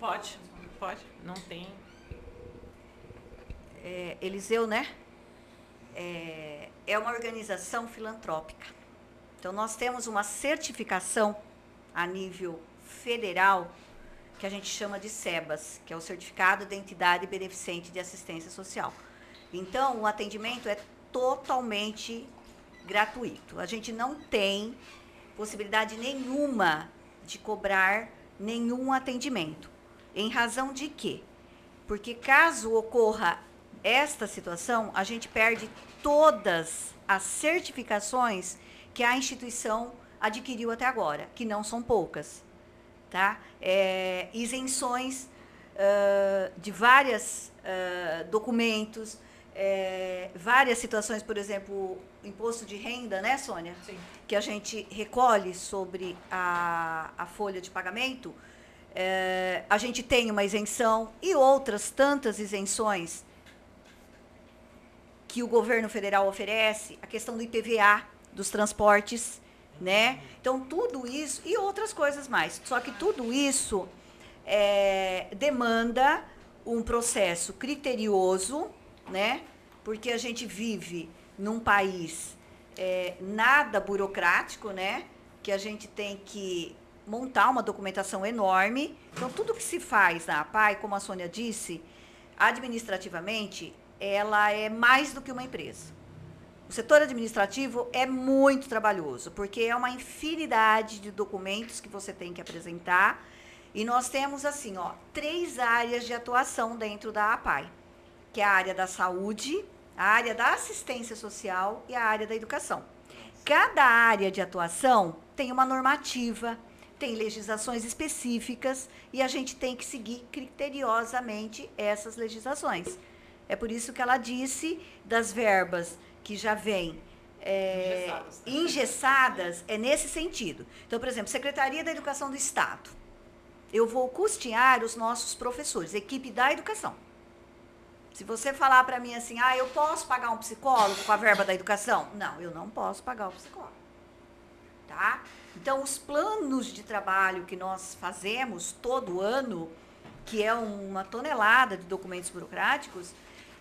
pode, pode, não tem. É, Eliseu, né? É, é uma organização filantrópica. Então, nós temos uma certificação a nível federal que a gente chama de SEBAS, que é o Certificado de Entidade Beneficente de Assistência Social. Então, o atendimento é totalmente gratuito. A gente não tem possibilidade nenhuma de cobrar nenhum atendimento. Em razão de quê? Porque caso ocorra esta situação, a gente perde todas as certificações que a instituição adquiriu até agora, que não são poucas. Tá? É, isenções ah, de vários documentos, é, várias situações, por exemplo, imposto de renda, né, Sônia? Sim. que a gente recolhe sobre a, a folha de pagamento, é, a gente tem uma isenção e outras tantas isenções que o governo federal oferece, a questão do IPVA, dos transportes, né? Então, tudo isso e outras coisas mais. Só que tudo isso é, demanda um processo criterioso, né? Porque a gente vive num país é, nada burocrático, né? Que a gente tem que montar uma documentação enorme. Então, tudo que se faz na APAI, como a Sônia disse, administrativamente, ela é mais do que uma empresa. O setor administrativo é muito trabalhoso, porque é uma infinidade de documentos que você tem que apresentar. E nós temos, assim, ó, três áreas de atuação dentro da APAI, que é a área da saúde, a área da assistência social e a área da educação. Cada área de atuação tem uma normativa, tem legislações específicas e a gente tem que seguir criteriosamente essas legislações. É por isso que ela disse das verbas que já vêm é, Engessadas. engessadas é nesse sentido. Então, por exemplo, Secretaria da Educação do Estado. Eu vou custear os nossos professores, equipe da educação. Se você falar para mim assim, ah, eu posso pagar um psicólogo com a verba da educação? Não, eu não posso pagar o psicólogo. Tá? Então, os planos de trabalho que nós fazemos todo ano, que é uma tonelada de documentos burocráticos,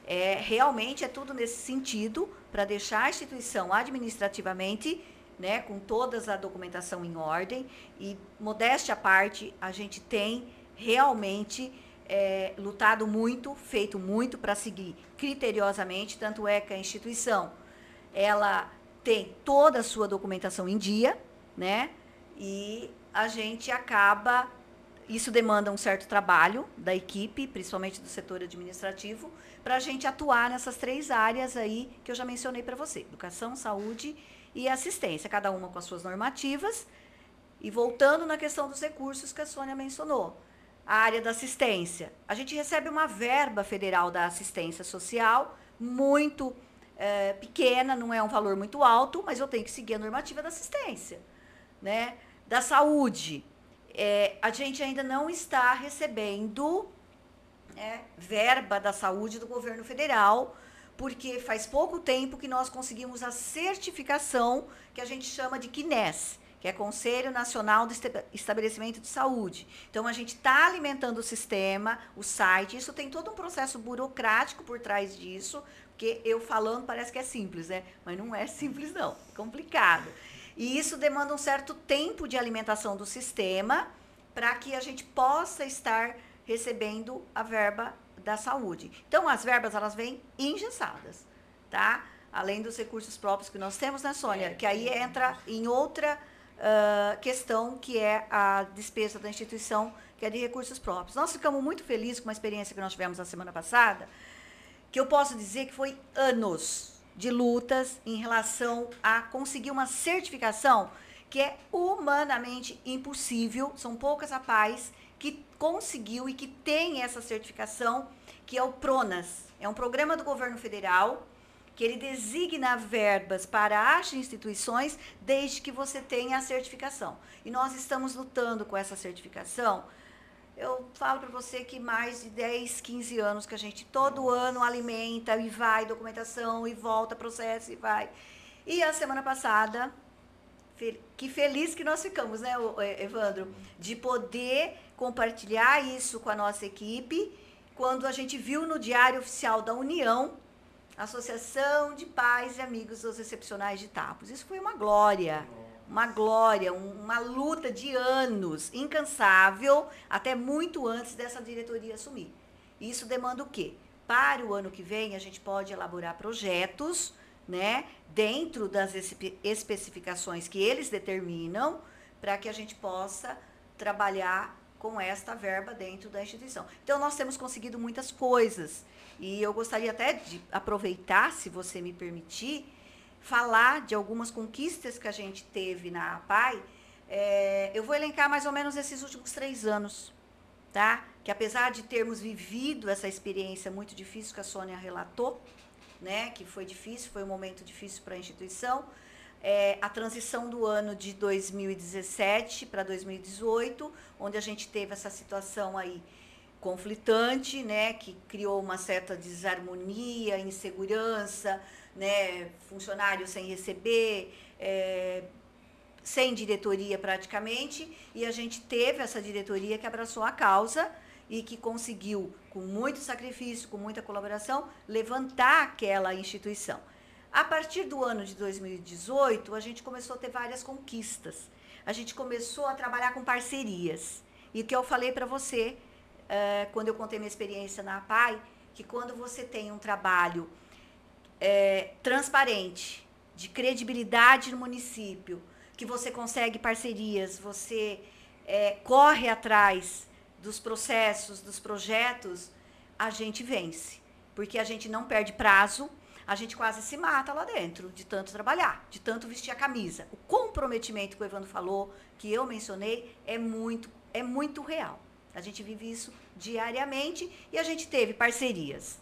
é, realmente é tudo nesse sentido, para deixar a instituição administrativamente, né, com toda a documentação em ordem, e modéstia à parte, a gente tem realmente é, lutado muito, feito muito para seguir criteriosamente, tanto é que a instituição, ela tem toda a sua documentação em dia, né, e a gente acaba isso demanda um certo trabalho da equipe, principalmente do setor administrativo, para a gente atuar nessas três áreas aí que eu já mencionei para você: educação, saúde e assistência, cada uma com as suas normativas. E voltando na questão dos recursos que a Sônia mencionou, a área da assistência. A gente recebe uma verba federal da assistência social muito é, pequena, não é um valor muito alto, mas eu tenho que seguir a normativa da assistência. Né? Da saúde, é, a gente ainda não está recebendo é, verba da saúde do governo federal, porque faz pouco tempo que nós conseguimos a certificação que a gente chama de CNES, que é Conselho Nacional de Estabelecimento de Saúde. Então, a gente está alimentando o sistema, o site, isso tem todo um processo burocrático por trás disso, porque eu falando parece que é simples, né? Mas não é simples, não, é complicado. E isso demanda um certo tempo de alimentação do sistema para que a gente possa estar recebendo a verba da saúde. Então, as verbas, elas vêm engessadas, tá? Além dos recursos próprios que nós temos, né, Sônia? Que aí entra em outra uh, questão, que é a despesa da instituição, que é de recursos próprios. Nós ficamos muito felizes com uma experiência que nós tivemos na semana passada, que eu posso dizer que foi anos de lutas em relação a conseguir uma certificação que é humanamente impossível. São poucas a paz conseguiu e que tem essa certificação, que é o PRONAS. É um programa do governo federal que ele designa verbas para as instituições desde que você tenha a certificação. E nós estamos lutando com essa certificação eu falo para você que mais de 10, 15 anos que a gente todo ano alimenta e vai, documentação e volta, processo e vai. E a semana passada, que feliz que nós ficamos, né, Evandro, de poder compartilhar isso com a nossa equipe, quando a gente viu no Diário Oficial da União, Associação de Pais e Amigos dos Excepcionais de Tapos. Isso foi uma glória uma glória, uma luta de anos, incansável, até muito antes dessa diretoria assumir. Isso demanda o quê? Para o ano que vem, a gente pode elaborar projetos, né, dentro das especificações que eles determinam, para que a gente possa trabalhar com esta verba dentro da instituição. Então, nós temos conseguido muitas coisas. E eu gostaria até de aproveitar, se você me permitir, falar de algumas conquistas que a gente teve na APAI, é, eu vou elencar mais ou menos esses últimos três anos, tá? Que apesar de termos vivido essa experiência muito difícil que a Sônia relatou, né? Que foi difícil, foi um momento difícil para a instituição. É, a transição do ano de 2017 para 2018, onde a gente teve essa situação aí conflitante, né, que criou uma certa desarmonia, insegurança, né, funcionários sem receber, é, sem diretoria praticamente, e a gente teve essa diretoria que abraçou a causa e que conseguiu, com muito sacrifício, com muita colaboração, levantar aquela instituição. A partir do ano de 2018, a gente começou a ter várias conquistas. A gente começou a trabalhar com parcerias. E o que eu falei para você, uh, quando eu contei minha experiência na APAI, que quando você tem um trabalho é, transparente, de credibilidade no município, que você consegue parcerias, você é, corre atrás dos processos, dos projetos, a gente vence. Porque a gente não perde prazo, a gente quase se mata lá dentro, de tanto trabalhar, de tanto vestir a camisa. O comprometimento que o Evandro falou, que eu mencionei, é muito, é muito real. A gente vive isso diariamente e a gente teve parcerias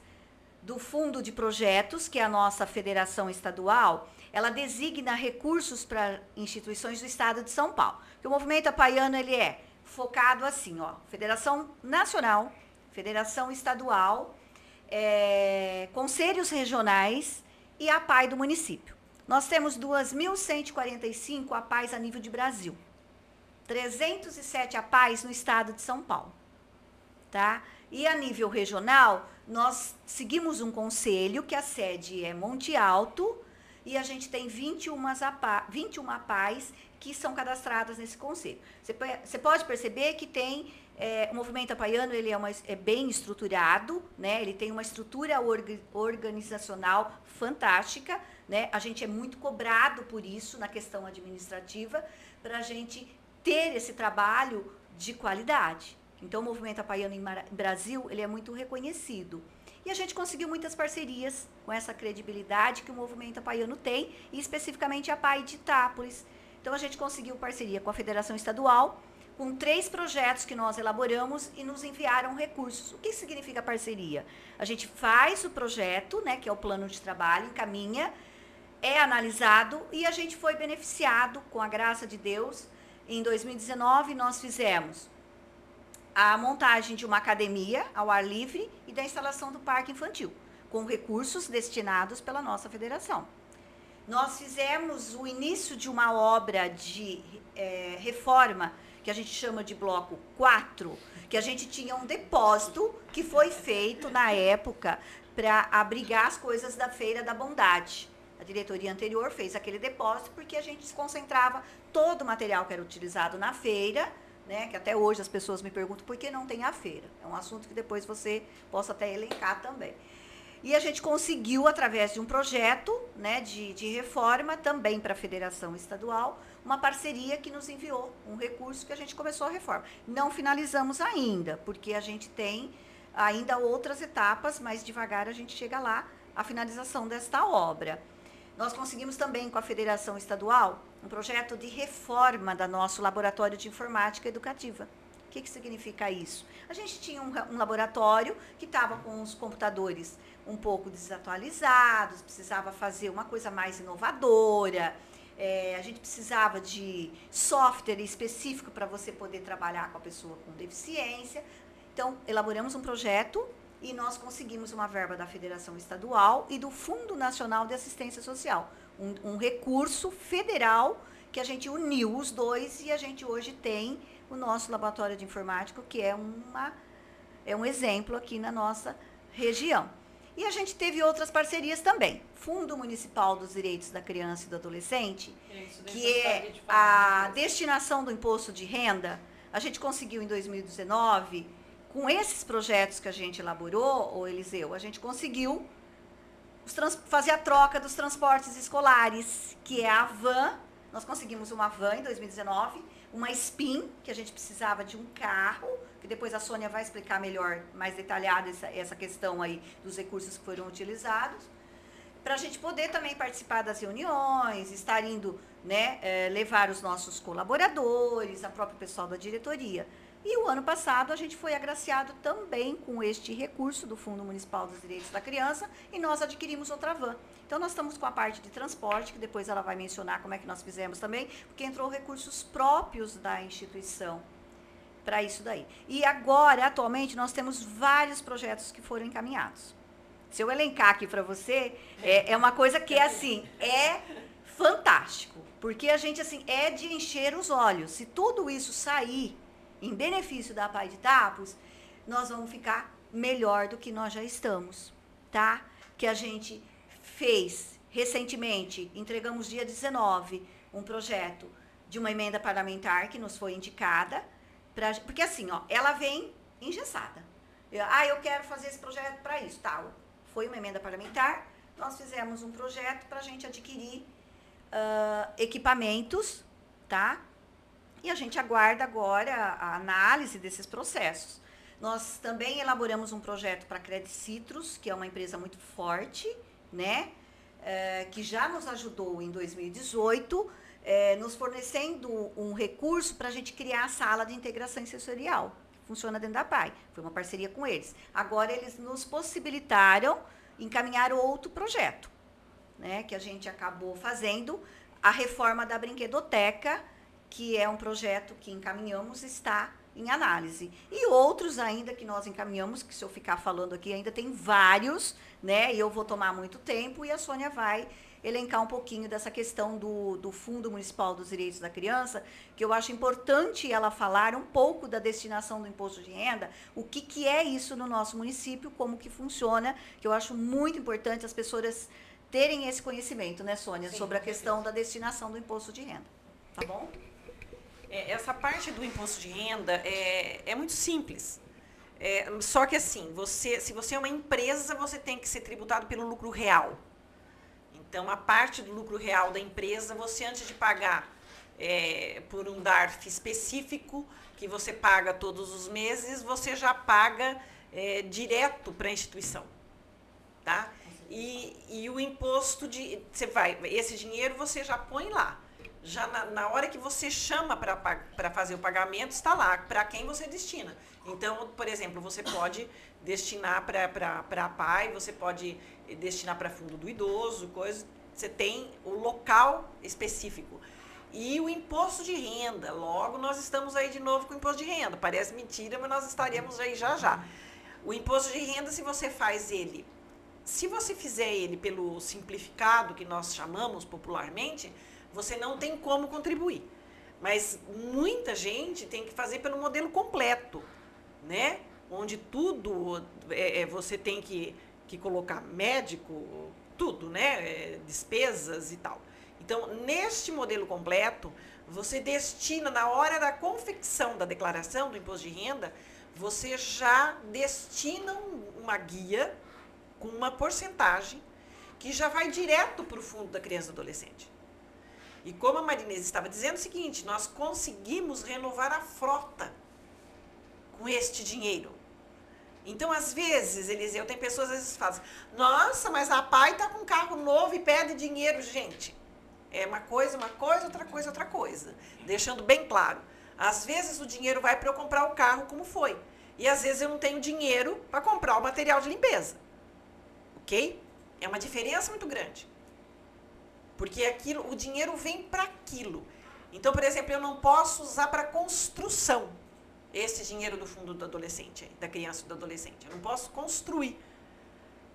do Fundo de Projetos, que é a nossa federação estadual, ela designa recursos para instituições do Estado de São Paulo. Porque o movimento apaiano ele é focado assim, ó, Federação Nacional, Federação Estadual, é, conselhos regionais e a PAI do município. Nós temos 2.145 APAIs a nível de Brasil. 307 APAIs no estado de São Paulo. Tá? E a nível regional, nós seguimos um conselho que a sede é Monte Alto e a gente tem 21, APA, 21 APAIs que são cadastradas nesse conselho. Você pode perceber que tem é, o movimento apaiano ele é, uma, é, bem estruturado, né? ele tem uma estrutura orga, organizacional fantástica. Né? A gente é muito cobrado por isso na questão administrativa, para a gente ter esse trabalho de qualidade. Então, o movimento apaiano em Brasil ele é muito reconhecido. E a gente conseguiu muitas parcerias com essa credibilidade que o movimento apaiano tem, e especificamente a PAI de Itápolis. Então, a gente conseguiu parceria com a Federação Estadual, com três projetos que nós elaboramos e nos enviaram recursos. O que significa parceria? A gente faz o projeto, né, que é o plano de trabalho, encaminha, é analisado e a gente foi beneficiado, com a graça de Deus. Em 2019, nós fizemos a montagem de uma academia ao ar livre e da instalação do parque infantil, com recursos destinados pela nossa federação. Nós fizemos o início de uma obra de é, reforma que a gente chama de bloco 4, que a gente tinha um depósito que foi feito na época para abrigar as coisas da Feira da Bondade. A diretoria anterior fez aquele depósito porque a gente se concentrava todo o material que era utilizado na feira, né, que até hoje as pessoas me perguntam por que não tem a feira. É um assunto que depois você possa até elencar também. E a gente conseguiu, através de um projeto né, de, de reforma, também para a Federação Estadual, uma parceria que nos enviou um recurso que a gente começou a reforma. Não finalizamos ainda, porque a gente tem ainda outras etapas, mas devagar a gente chega lá, a finalização desta obra. Nós conseguimos também com a Federação Estadual um projeto de reforma da nosso laboratório de informática educativa. Que, que significa isso? A gente tinha um, um laboratório que estava com os computadores um pouco desatualizados, precisava fazer uma coisa mais inovadora. É, a gente precisava de software específico para você poder trabalhar com a pessoa com deficiência. Então, elaboramos um projeto e nós conseguimos uma verba da Federação Estadual e do Fundo Nacional de Assistência Social. Um, um recurso federal que a gente uniu os dois e a gente hoje tem o nosso laboratório de informática, que é, uma, é um exemplo aqui na nossa região. E a gente teve outras parcerias também. Fundo Municipal dos Direitos da Criança e do Adolescente, Isso, que é a destinação do imposto de renda. A gente conseguiu em 2019, com esses projetos que a gente elaborou, o Eliseu, a gente conseguiu fazer a troca dos transportes escolares, que é a van. Nós conseguimos uma van em 2019 uma SPIN, que a gente precisava de um carro, que depois a Sônia vai explicar melhor, mais detalhada essa, essa questão aí dos recursos que foram utilizados, para a gente poder também participar das reuniões, estar indo né, é, levar os nossos colaboradores, a própria pessoal da diretoria. E o ano passado a gente foi agraciado também com este recurso do Fundo Municipal dos Direitos da Criança e nós adquirimos outra van. Então nós estamos com a parte de transporte, que depois ela vai mencionar como é que nós fizemos também, porque entrou recursos próprios da instituição para isso daí. E agora, atualmente, nós temos vários projetos que foram encaminhados. Se eu elencar aqui para você, é, é uma coisa que é assim, é fantástico, porque a gente assim é de encher os olhos. Se tudo isso sair em benefício da Pai de Tapos, nós vamos ficar melhor do que nós já estamos, tá? Que a gente fez recentemente, entregamos dia 19, um projeto de uma emenda parlamentar que nos foi indicada, pra, porque assim, ó, ela vem engessada. Eu, ah, eu quero fazer esse projeto para isso, tal. Foi uma emenda parlamentar, nós fizemos um projeto para a gente adquirir uh, equipamentos, tá? E a gente aguarda agora a análise desses processos. Nós também elaboramos um projeto para a Credit Citrus, que é uma empresa muito forte, né? É, que já nos ajudou em 2018, é, nos fornecendo um recurso para a gente criar a sala de integração sensorial, que funciona dentro da PAI. Foi uma parceria com eles. Agora eles nos possibilitaram encaminhar outro projeto né, que a gente acabou fazendo, a reforma da brinquedoteca, que é um projeto que encaminhamos, está em análise. E outros ainda que nós encaminhamos, que se eu ficar falando aqui, ainda tem vários, né? E eu vou tomar muito tempo e a Sônia vai elencar um pouquinho dessa questão do, do Fundo Municipal dos Direitos da Criança, que eu acho importante ela falar um pouco da destinação do imposto de renda, o que, que é isso no nosso município, como que funciona, que eu acho muito importante as pessoas terem esse conhecimento, né, Sônia, Sim, sobre a questão da destinação do imposto de renda. Tá bom? É, essa parte do imposto de renda é, é muito simples. É, só que assim, você, se você é uma empresa, você tem que ser tributado pelo lucro real. Então, a parte do lucro real da empresa, você antes de pagar é, por um DARF específico, que você paga todos os meses, você já paga é, direto para a instituição. Tá? E, e o imposto de. Você vai, esse dinheiro você já põe lá. Já na, na hora que você chama para fazer o pagamento, está lá, para quem você destina. Então, por exemplo, você pode destinar para a PAI, você pode destinar para fundo do idoso, coisa. Você tem o local específico. E o imposto de renda, logo nós estamos aí de novo com o imposto de renda. Parece mentira, mas nós estaremos aí já já. O imposto de renda, se você faz ele, se você fizer ele pelo simplificado que nós chamamos popularmente, você não tem como contribuir. Mas muita gente tem que fazer pelo modelo completo, né? Onde tudo é, é você tem que que colocar médico, tudo, né? É, despesas e tal. Então, neste modelo completo, você destina, na hora da confecção da declaração do imposto de renda, você já destina uma guia com uma porcentagem que já vai direto para o fundo da criança e adolescente. E como a Marinese estava dizendo o seguinte, nós conseguimos renovar a frota com este dinheiro. Então, às vezes, Eliseu, tem pessoas às vezes falam, nossa, mas a pai está com um carro novo e pede dinheiro, gente. É uma coisa, uma coisa, outra coisa, outra coisa. Deixando bem claro. Às vezes o dinheiro vai para eu comprar o carro como foi. E às vezes eu não tenho dinheiro para comprar o material de limpeza. Ok? É uma diferença muito grande. Porque aquilo, o dinheiro vem para aquilo. Então, por exemplo, eu não posso usar para construção esse dinheiro do fundo do adolescente, da criança e do adolescente. Eu não posso construir.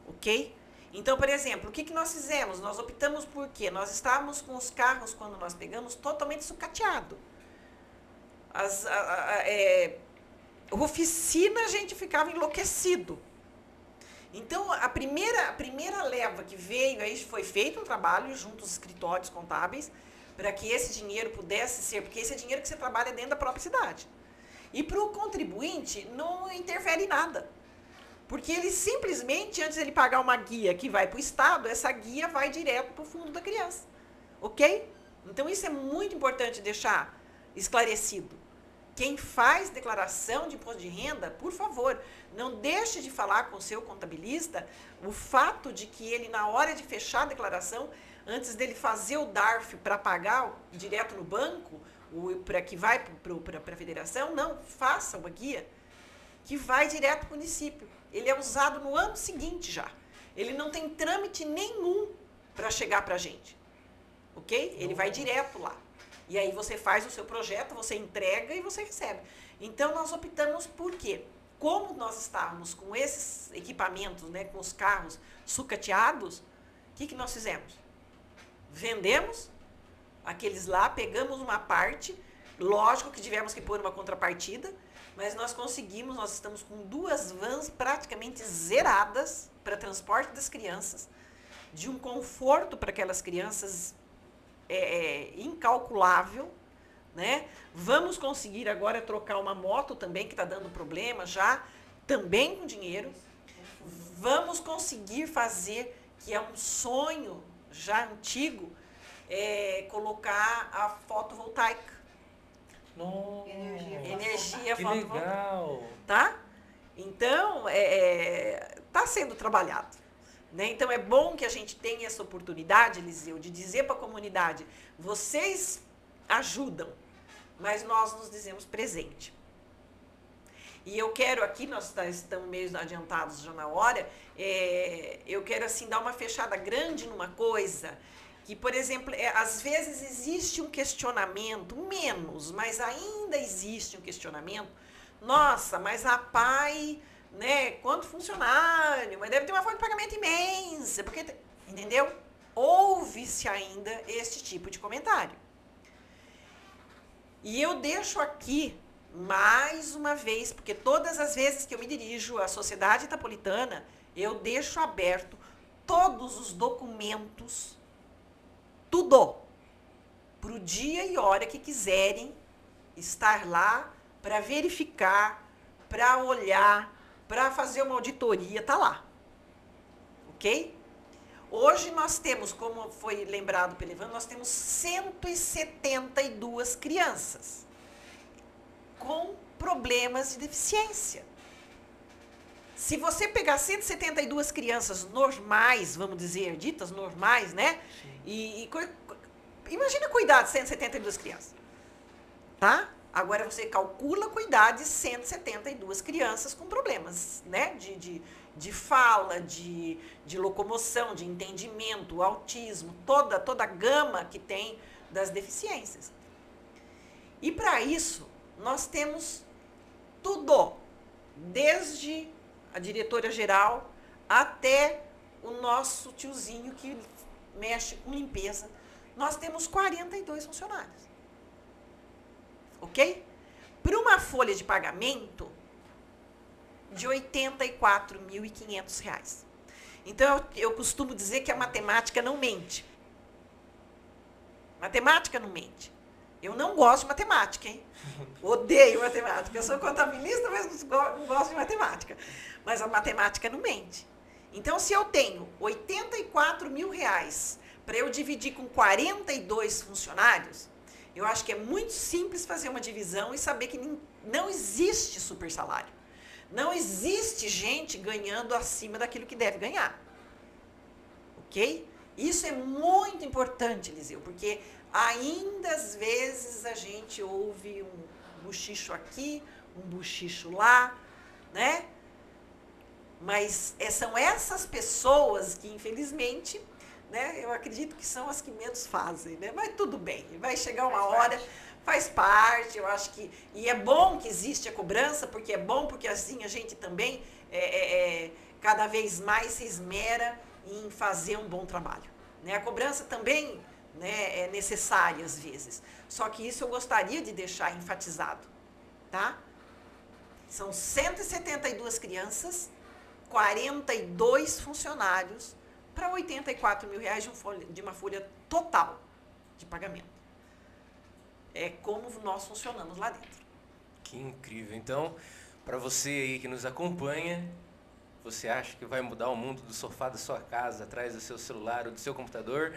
Ok? Então, por exemplo, o que, que nós fizemos? Nós optamos por quê? Nós estávamos com os carros, quando nós pegamos, totalmente sucateado. As, a, a, é, oficina, a gente ficava enlouquecido. Então, a primeira, a primeira leva que veio, aí foi feito um trabalho junto aos escritórios contábeis, para que esse dinheiro pudesse ser, porque esse é dinheiro que você trabalha dentro da própria cidade. E para o contribuinte não interfere em nada. Porque ele simplesmente, antes de ele pagar uma guia que vai para o Estado, essa guia vai direto para o fundo da criança. Ok? Então isso é muito importante deixar esclarecido. Quem faz declaração de imposto de renda, por favor, não deixe de falar com o seu contabilista o fato de que ele, na hora de fechar a declaração, antes dele fazer o DARF para pagar direto no banco, para que vai para a federação, não, faça uma guia que vai direto para o município. Ele é usado no ano seguinte já. Ele não tem trâmite nenhum para chegar para a gente. Ok? Ele vai direto lá. E aí você faz o seu projeto, você entrega e você recebe. Então nós optamos por quê? Como nós estávamos com esses equipamentos, né, com os carros sucateados, o que, que nós fizemos? Vendemos aqueles lá, pegamos uma parte, lógico que tivemos que pôr uma contrapartida, mas nós conseguimos, nós estamos com duas vans praticamente zeradas para transporte das crianças, de um conforto para aquelas crianças é, é, incalculável, né? Vamos conseguir agora trocar uma moto também que está dando problema já, também com dinheiro. Vamos conseguir fazer que é um sonho já antigo é, colocar a fotovoltaica. Nossa, energia, fotovoltaica. legal. Tá? Então, está é, tá sendo trabalhado. Né? Então, é bom que a gente tenha essa oportunidade, Eliseu, de dizer para a comunidade: vocês ajudam, mas nós nos dizemos presente. E eu quero aqui, nós tá, estamos meio adiantados já na hora, é, eu quero assim dar uma fechada grande numa coisa que, por exemplo, é, às vezes existe um questionamento, menos, mas ainda existe um questionamento. Nossa, mas a PAI, né, quanto funcionário, mas deve ter uma folha de pagamento imensa, porque, entendeu? Ouve-se ainda este tipo de comentário. E eu deixo aqui mais uma vez, porque todas as vezes que eu me dirijo à sociedade itapolitana, eu deixo aberto todos os documentos, tudo, para o dia e hora que quiserem estar lá para verificar, para olhar, para fazer uma auditoria, tá lá. Ok? Hoje nós temos, como foi lembrado pelo Ivan, nós temos 172 crianças com problemas de deficiência. Se você pegar 172 crianças normais, vamos dizer, ditas normais, né? E, e imagina cuidar de 172 crianças. Tá? Agora você calcula cuidar de 172 crianças com problemas, né? De, de, de fala, de, de locomoção, de entendimento, autismo, toda, toda a gama que tem das deficiências. E para isso, nós temos tudo, desde a diretora geral até o nosso tiozinho que mexe com limpeza. Nós temos 42 funcionários. Ok? Para uma folha de pagamento de R$ 84.500. Então, eu, eu costumo dizer que a matemática não mente. Matemática não mente. Eu não gosto de matemática, hein? Odeio matemática. Eu sou contabilista, mas não gosto de matemática. Mas a matemática não mente. Então, se eu tenho 84 mil reais para eu dividir com 42 funcionários, eu acho que é muito simples fazer uma divisão e saber que não existe super salário. Não existe gente ganhando acima daquilo que deve ganhar. Ok? Isso é muito importante, Eliseu, porque ainda às vezes a gente ouve um bochicho aqui, um bochicho lá, né? Mas é, são essas pessoas que, infelizmente, né, eu acredito que são as que menos fazem, né? Mas tudo bem, vai chegar uma faz hora, parte. faz parte, eu acho que. E é bom que existe a cobrança, porque é bom, porque assim a gente também é, é, é cada vez mais se esmera em fazer um bom trabalho. Né? A cobrança também né, é necessária às vezes. Só que isso eu gostaria de deixar enfatizado, tá? São 172 crianças, 42 funcionários para 84 mil reais de, um folha, de uma folha total de pagamento. É como nós funcionamos lá dentro. Que incrível. Então, para você aí que nos acompanha, você acha que vai mudar o mundo do sofá da sua casa, atrás do seu celular ou do seu computador?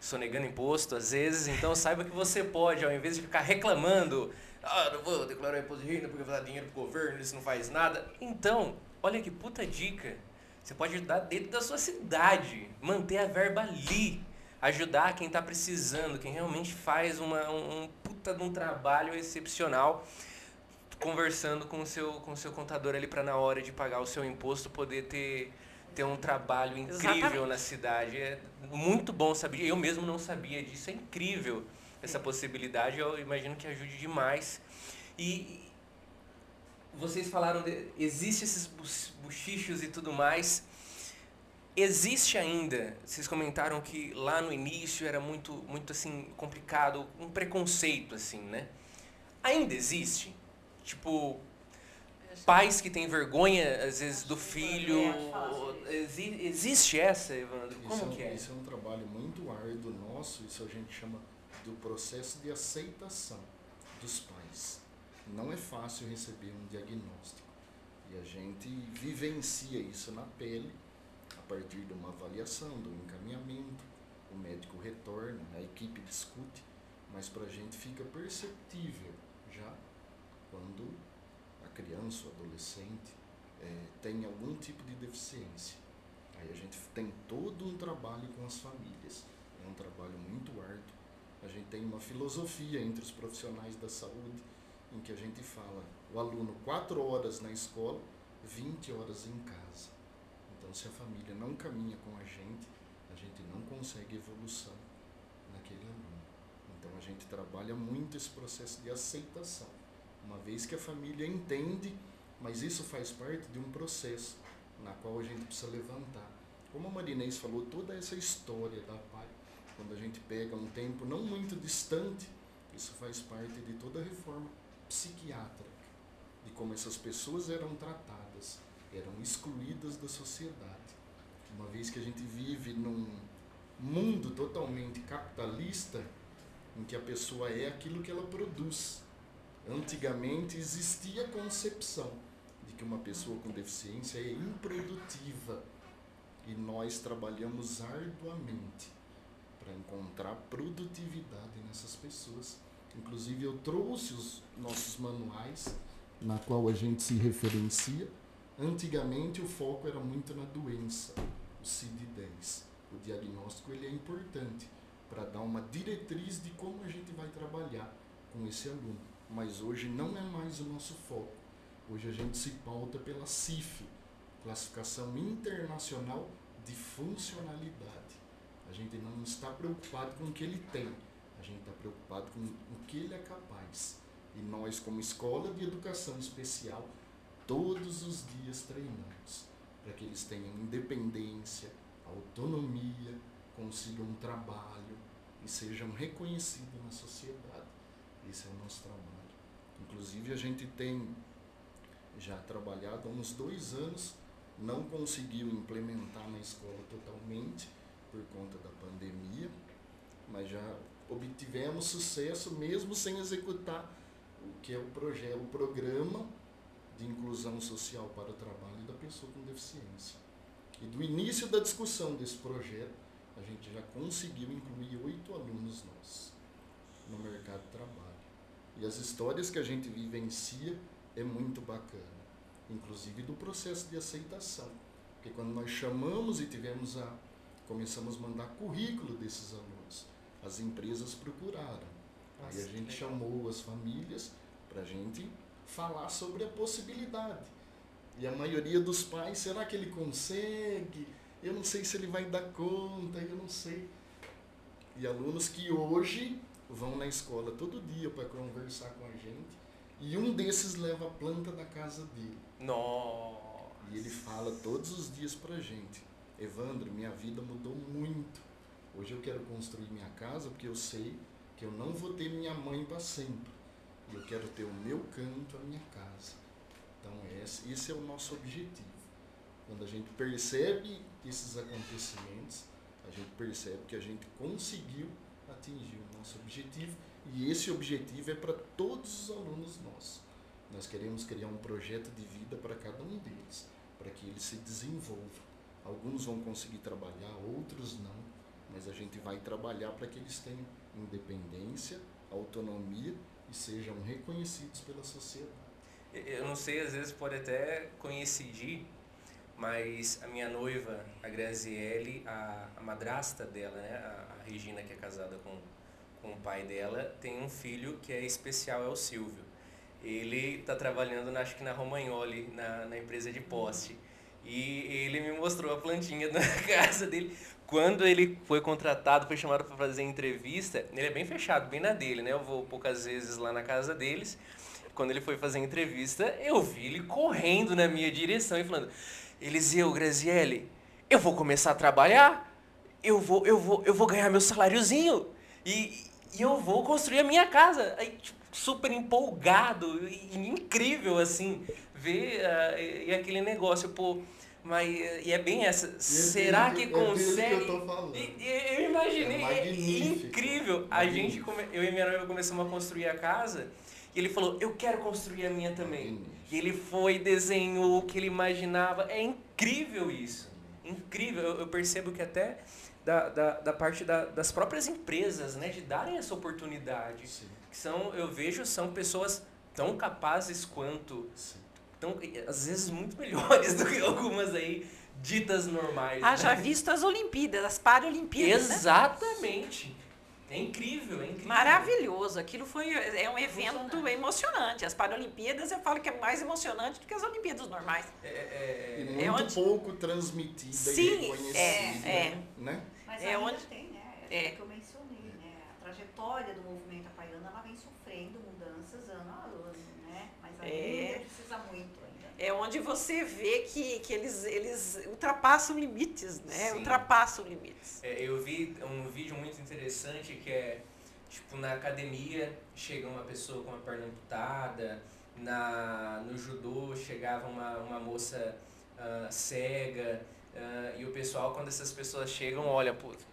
sonegando imposto às vezes, então saiba que você pode, ao invés de ficar reclamando, ah, não vou declarar imposto de renda porque vai dar dinheiro pro governo, isso não faz nada. Então, olha que puta dica. Você pode ajudar dentro da sua cidade, manter a verba ali, ajudar quem está precisando, quem realmente faz uma, um, um puta de um trabalho excepcional, conversando com o seu, com o seu contador ali para na hora de pagar o seu imposto poder ter ter um trabalho incrível Exatamente. na cidade. É muito bom saber. Eu mesmo não sabia disso. É incrível essa possibilidade. Eu imagino que ajude demais. E vocês falaram de existe esses buchichos e tudo mais. Existe ainda, vocês comentaram que lá no início era muito muito assim complicado, um preconceito assim, né? Ainda existe? Tipo, pais que têm vergonha, às vezes, do filho. Exi existe essa, Evandro? Como isso que é? Isso é um trabalho muito árduo nosso, isso a gente chama do processo de aceitação dos pais. Não é fácil receber um diagnóstico. E a gente vivencia isso na pele, a partir de uma avaliação, do encaminhamento, o médico retorna, a equipe discute, mas para a gente fica perceptível já quando criança ou adolescente é, tem algum tipo de deficiência. Aí a gente tem todo um trabalho com as famílias. É um trabalho muito árduo. A gente tem uma filosofia entre os profissionais da saúde em que a gente fala o aluno 4 horas na escola, 20 horas em casa. Então, se a família não caminha com a gente, a gente não consegue evolução naquele aluno. Então, a gente trabalha muito esse processo de aceitação. Uma vez que a família entende, mas isso faz parte de um processo na qual a gente precisa levantar. Como a Marinês falou, toda essa história da pai, quando a gente pega um tempo não muito distante, isso faz parte de toda a reforma psiquiátrica, de como essas pessoas eram tratadas, eram excluídas da sociedade. Uma vez que a gente vive num mundo totalmente capitalista, em que a pessoa é aquilo que ela produz. Antigamente existia a concepção de que uma pessoa com deficiência é improdutiva e nós trabalhamos arduamente para encontrar produtividade nessas pessoas. Inclusive eu trouxe os nossos manuais na qual a gente se referencia. Antigamente o foco era muito na doença, o CID-10. O diagnóstico ele é importante para dar uma diretriz de como a gente vai trabalhar com esse aluno. Mas hoje não é mais o nosso foco. Hoje a gente se pauta pela CIF, Classificação Internacional de Funcionalidade. A gente não está preocupado com o que ele tem, a gente está preocupado com o que ele é capaz. E nós, como escola de educação especial, todos os dias treinamos para que eles tenham independência, autonomia, consigam um trabalho e sejam reconhecidos na sociedade. Esse é o nosso trabalho. Inclusive, a gente tem já trabalhado há uns dois anos, não conseguiu implementar na escola totalmente por conta da pandemia, mas já obtivemos sucesso mesmo sem executar o que é o projeto, o programa de inclusão social para o trabalho da pessoa com deficiência. E do início da discussão desse projeto, a gente já conseguiu incluir oito alunos nossos no mercado de trabalho. E as histórias que a gente vivencia é muito bacana, inclusive do processo de aceitação. Porque quando nós chamamos e tivemos a começamos a mandar currículo desses alunos, as empresas procuraram. Nossa, Aí a gente chamou as famílias para a gente falar sobre a possibilidade. E a maioria dos pais, será que ele consegue? Eu não sei se ele vai dar conta, eu não sei. E alunos que hoje vão na escola todo dia para conversar com a gente, e um desses leva a planta da casa dele. Nossa. E ele fala todos os dias para a gente: Evandro, minha vida mudou muito. Hoje eu quero construir minha casa porque eu sei que eu não vou ter minha mãe para sempre. E eu quero ter o meu canto, a minha casa. Então esse, esse é o nosso objetivo. Quando a gente percebe esses acontecimentos, a gente percebe que a gente conseguiu atingir o nosso objetivo e esse objetivo é para todos os alunos nossos. Nós queremos criar um projeto de vida para cada um deles, para que eles se desenvolvam. Alguns vão conseguir trabalhar, outros não, mas a gente vai trabalhar para que eles tenham independência, autonomia e sejam reconhecidos pela sociedade. Eu não sei, às vezes pode até coincidir, mas a minha noiva, a Graziele, a, a madrasta dela, né, a, a Regina, que é casada com, com o pai dela, tem um filho que é especial, é o Silvio. Ele está trabalhando, acho que na Romagnoli, na, na empresa de poste. E ele me mostrou a plantinha na casa dele. Quando ele foi contratado, foi chamado para fazer entrevista, ele é bem fechado, bem na dele, né? Eu vou poucas vezes lá na casa deles. Quando ele foi fazer entrevista, eu vi ele correndo na minha direção e falando: Eliseu, Graziele, eu vou começar a trabalhar, eu vou, eu vou, eu vou ganhar meu saláriozinho e, e eu vou construir a minha casa. Aí, tipo, super empolgado e incrível, assim, ver uh, e aquele negócio, pô. Mas e é bem essa. E Será é que é consegue? Que eu. E- e- eu imaginei, É é, incrível. A gente, come- eu e minha noiva começamos a construir a casa e ele falou: Eu quero construir a minha também. E ele foi, desenhou o que ele imaginava. É incrível isso. Incrível. Eu, eu percebo que até da, da, da parte da- das próprias empresas, né, de darem essa oportunidade. Sim, Que são, eu vejo, são pessoas tão capazes quanto, sim. Tão, às vezes muito melhores do que algumas aí ditas normais. Haja né? visto as Olimpíadas, as Paralimpíadas, né? Exatamente. É incrível, é incrível. Maravilhoso. Aquilo foi é um evento emocionante. emocionante. As Paralimpíadas eu falo que é mais emocionante do que as Olimpíadas normais. É, é, e muito é onde... pouco transmitida Sim, e reconhecida. É, é. Né? Mas é onde tem, né? É, é. que eu mencionei, né? A trajetória do movimento apaiano ela vem sofrendo mudanças ano a ano, né? Mas ainda é. precisa muito é onde você vê que, que eles, eles ultrapassam limites, né? Sim. Ultrapassam limites. É, eu vi um vídeo muito interessante que é, tipo, na academia chega uma pessoa com uma perna amputada, na, no judô chegava uma, uma moça uh, cega, uh, e o pessoal, quando essas pessoas chegam, olha, pô, o que,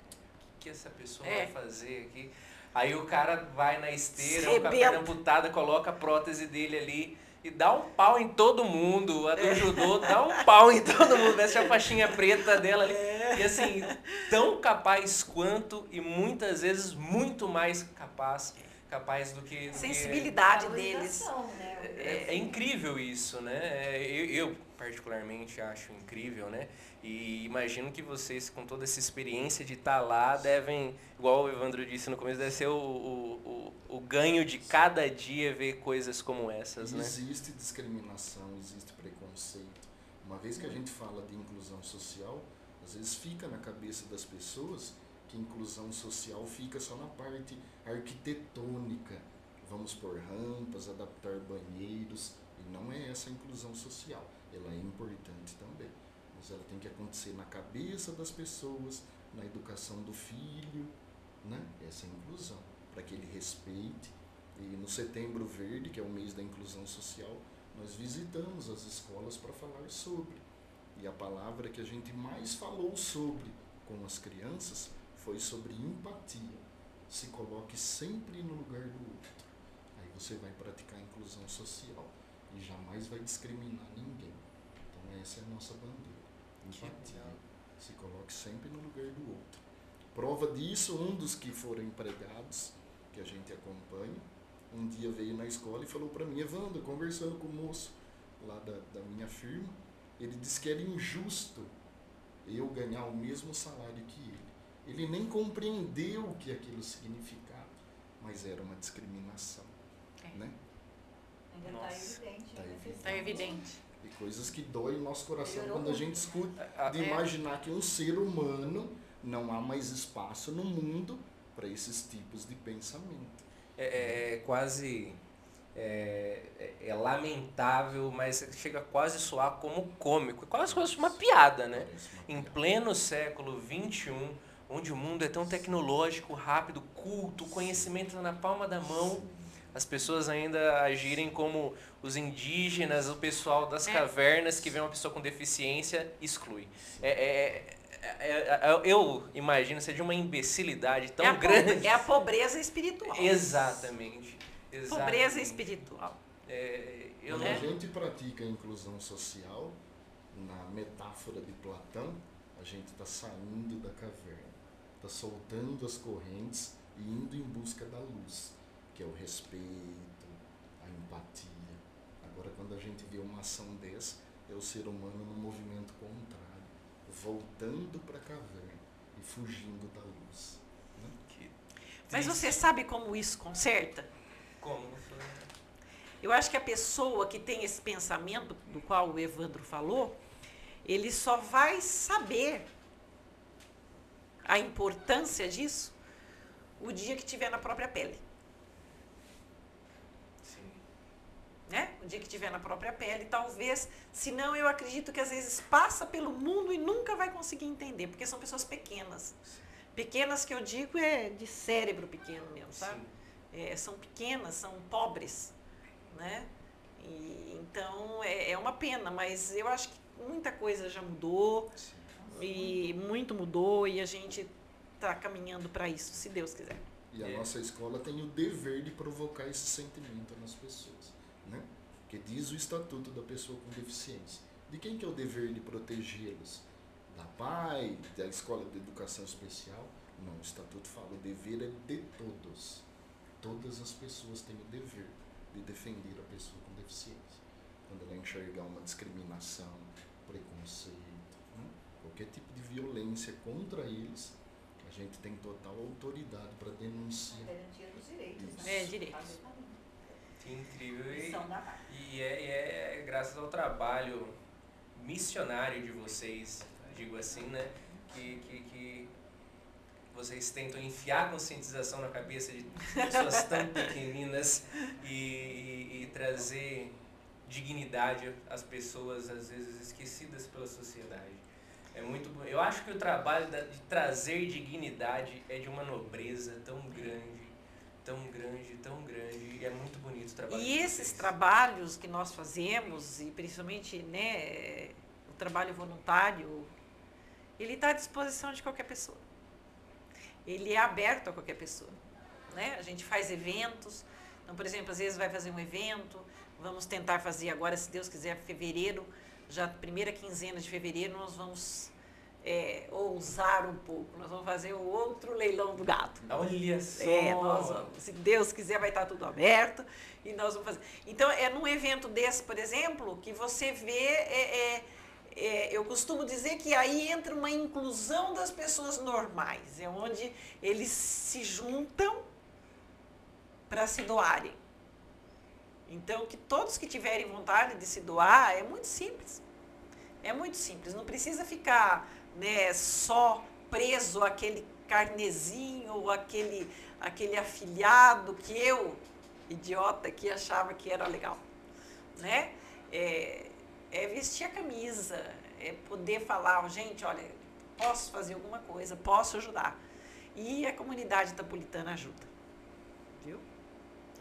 que essa pessoa é. vai fazer aqui? Aí o cara vai na esteira, com a perna amputada, coloca a prótese dele ali e dá um pau em todo mundo. A do é. judô dá um pau em todo mundo. Veste a faixinha preta dela ali. É. E assim, tão capaz quanto e muitas vezes muito mais capaz capaz do que... Do Sensibilidade que... deles. Né? É, é, incrível isso, né? Eu, eu, particularmente acho incrível, né? E imagino que vocês, com toda essa experiência de estar tá lá, devem, igual o Evandro disse no começo, deve ser o, o, o, o ganho de cada dia ver coisas como essas, né? Existe discriminação, existe preconceito. Uma vez que a gente fala de inclusão social, às vezes fica na cabeça das pessoas que inclusão social fica só na parte arquitetônica. Vamos por rampas, adaptar banheiros, e não é essa a inclusão social. Ela é importante também mas ela tem que acontecer na cabeça das pessoas, na educação do filho, né? Essa é inclusão, para que ele respeite. E no Setembro Verde, que é o mês da inclusão social, nós visitamos as escolas para falar sobre. E a palavra que a gente mais falou sobre com as crianças foi sobre empatia. Se coloque sempre no lugar do outro. Aí você vai praticar a inclusão social e jamais vai discriminar ninguém. Então essa é a nossa bandeira empatia. Se coloque sempre no lugar do outro. Prova disso, um dos que foram empregados, que a gente acompanha, um dia veio na escola e falou para mim, Evandro, conversando com o moço lá da, da minha firma, ele disse que era injusto eu ganhar o mesmo salário que ele. Ele nem compreendeu o que aquilo significava, mas era uma discriminação. É. Né? Ainda está evidente. Está né? evidente. Tá evidente. E coisas que doem no nosso coração quando a gente escuta de imaginar que um ser humano não há mais espaço no mundo para esses tipos de pensamento. É, é, é quase é, é, é, lamentável, mas chega quase a soar como cômico, quase como uma piada, né? Em pleno século XXI, onde o mundo é tão tecnológico, rápido, culto, o conhecimento na palma da mão as pessoas ainda agirem como os indígenas, o pessoal das é. cavernas que vê uma pessoa com deficiência exclui. É, é, é, é eu imagino ser de uma imbecilidade tão é grande. É a pobreza espiritual. Exatamente. exatamente. Pobreza espiritual. Quando a gente pratica a inclusão social, na metáfora de Platão, a gente está saindo da caverna, está soltando as correntes e indo em busca da luz que é o respeito, a empatia. Agora, quando a gente vê uma ação dessa, é o ser humano no movimento contrário, voltando para a caverna e fugindo da luz. Né? Mas você sabe como isso conserta? Como? Eu acho que a pessoa que tem esse pensamento do qual o Evandro falou, ele só vai saber a importância disso o dia que tiver na própria pele. né? O dia que tiver na própria pele, talvez, senão eu acredito que às vezes passa pelo mundo e nunca vai conseguir entender, porque são pessoas pequenas. Pequenas que eu digo é de cérebro pequeno mesmo, sabe? É, são pequenas, são pobres, né? E, então é, é, uma pena, mas eu acho que muita coisa já mudou Sim. e muito mudou e a gente está caminhando para isso, se Deus quiser. E a é. nossa escola tem o dever de provocar esse sentimento nas pessoas? Que diz o Estatuto da Pessoa com Deficiência. De quem que é o dever de protegê-los? Da PAI, da Escola de Educação Especial? Não, o Estatuto fala, o dever é de todos. Todas as pessoas têm o dever de defender a pessoa com deficiência. Quando ela enxergar uma discriminação, preconceito, né? qualquer tipo de violência contra eles, a gente tem total autoridade para denunciar. Garantia dos direitos. Isso. né? É, direitos. Que incrível. E, Missão da e é, é graças ao trabalho missionário de vocês, digo assim, né? Que, que, que vocês tentam enfiar a conscientização na cabeça de pessoas tão pequeninas e, e- e trazer dignidade às pessoas, às vezes esquecidas pela sociedade. É muito bom. Eu acho que o trabalho de trazer dignidade é de uma nobreza tão grande, tão grande, tão grande. E é muito bonito o trabalho E esses trabalhos que nós fazemos, e principalmente né, o trabalho voluntário, ele está à disposição de qualquer pessoa. Ele é aberto a qualquer pessoa. Né? A gente faz eventos. Então, por exemplo, às vezes vai fazer um evento, vamos tentar fazer agora, se Deus quiser, fevereiro, já primeira quinzena de fevereiro, nós vamos é, ousar um pouco. Nós vamos fazer o outro leilão do gado. Olha só! É, nós vamos. Se Deus quiser, vai estar tudo aberto e nós vamos fazer. Então, é num evento desse, por exemplo, que você vê. é, é, é, eu costumo dizer que aí entra uma inclusão das pessoas normais, é onde eles se juntam para se doarem. Então, que todos que tiverem vontade de se doar, é muito simples. É muito simples, não precisa ficar né, só preso àquele carnezinho ou aquele, aquele afiliado que eu, idiota, que achava que era legal. Né? É, é vestir a camisa, é poder falar, "Ó, gente, olha, posso fazer alguma coisa, posso ajudar. E a comunidade itapolitana ajuda. Viu?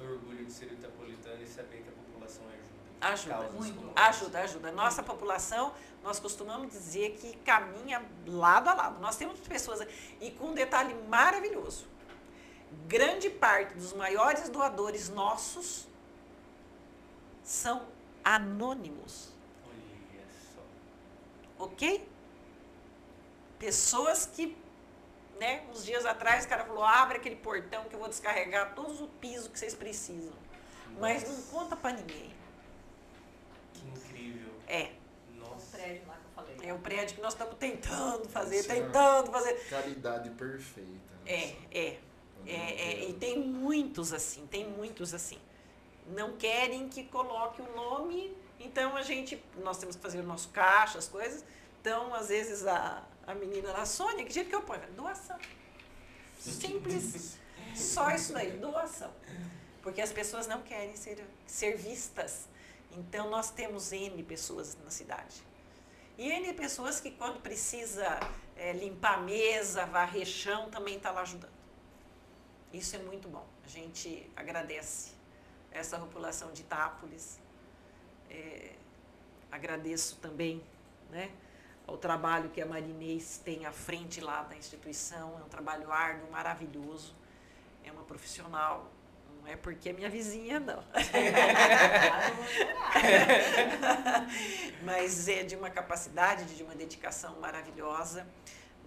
Orgulho de ser itapolitano e saber que a população ajuda. Ajuda, muito. Ajuda, ajuda. Nossa população, nós costumamos dizer que caminha lado a lado. Nós temos pessoas, e com um detalhe maravilhoso: grande parte dos maiores doadores nossos são anônimos, Olha só. ok? Pessoas que, né, uns dias atrás o cara falou: abre aquele portão que eu vou descarregar todos o piso que vocês precisam. Mas não Nossa, conta para ninguém. É. O Nossa. prédio lá que eu falei. É o prédio que nós estamos tentando fazer, tentando fazer. Caridade perfeita. É, nossa. é, é, é, quero- e tem muitos assim, tem muitos assim. Não querem que coloque o nome, então a gente, nós temos que fazer o nosso caixa, as coisas. Então, às vezes, a, a menina lá, Sônia, que jeito que eu ponho? Doação. Simples. Só isso daí, doação. Porque as pessoas não querem ser, ser vistas. Então, nós temos N pessoas na cidade. E N pessoas que, quando precisa eh, limpar a mesa, varrer chão, também está lá ajudando. Isso é muito bom. A gente agradece essa população de Itápolis. Eh, agradeço também né, ao trabalho que a Marinês tem à frente lá da instituição. É um trabalho árduo, maravilhoso. É uma profissional. É porque é minha vizinha, não. Mas é de uma capacidade, de uma dedicação maravilhosa.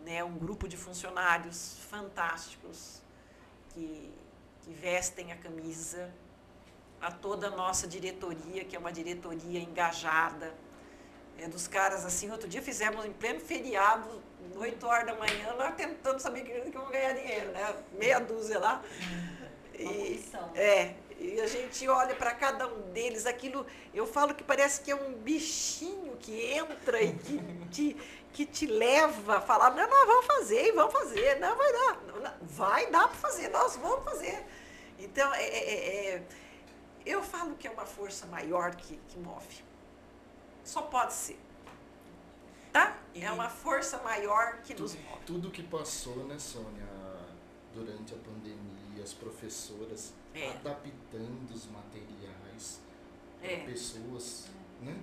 Né? Um grupo de funcionários fantásticos que, que vestem a camisa. A toda a nossa diretoria, que é uma diretoria engajada. É dos caras assim, outro dia fizemos em pleno feriado, 8 horas da manhã, lá tentando saber que vamos ganhar dinheiro, né? Meia dúzia lá. Uma E, é, e a gente olha para cada um deles, aquilo, eu falo que parece que é um bichinho que entra e que te, que te leva a falar, não, nós vamos fazer, e vamos fazer, não, vai dar, não, vai dar para fazer, nós vamos fazer. Então, é, é, é, eu falo que é uma força maior que, que move. Só pode ser. Tá? E- É uma força maior que nos Tudo, move. tudo que passou, né, Sônia, durante a pandemia, as professoras É. adaptando os materiais para É. pessoas, né?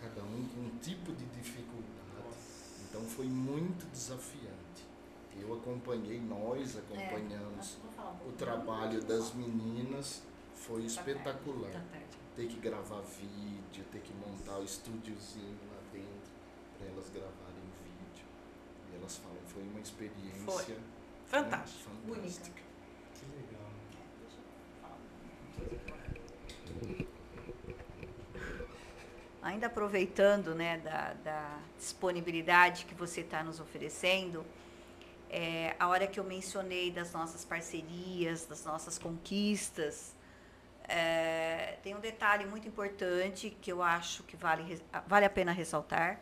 Cada um com um tipo de dificuldade. Nossa. Então foi muito desafiante. Eu acompanhei, nós acompanhamos Vou falar um o trabalho das meninas, foi espetacular. Tá. Ter que gravar vídeo, ter que montar o estúdiozinho lá dentro para elas gravarem vídeo. E elas falam, foi uma experiência Foi. né, Fantástico. fantástica. Que legal. Ainda aproveitando né, da, da disponibilidade que você está nos oferecendo, É, a hora que eu mencionei das nossas parcerias, das nossas conquistas, é, tem um detalhe muito importante que eu acho que vale, vale a pena ressaltar.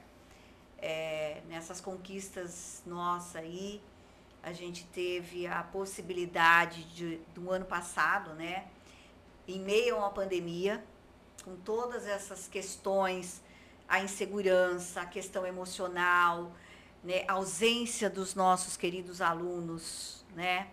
É, nessas conquistas nossas aí, a gente teve a possibilidade de, do ano passado, né, em meio a uma pandemia, com todas essas questões, a insegurança, a questão emocional, né, a ausência dos nossos queridos alunos, né,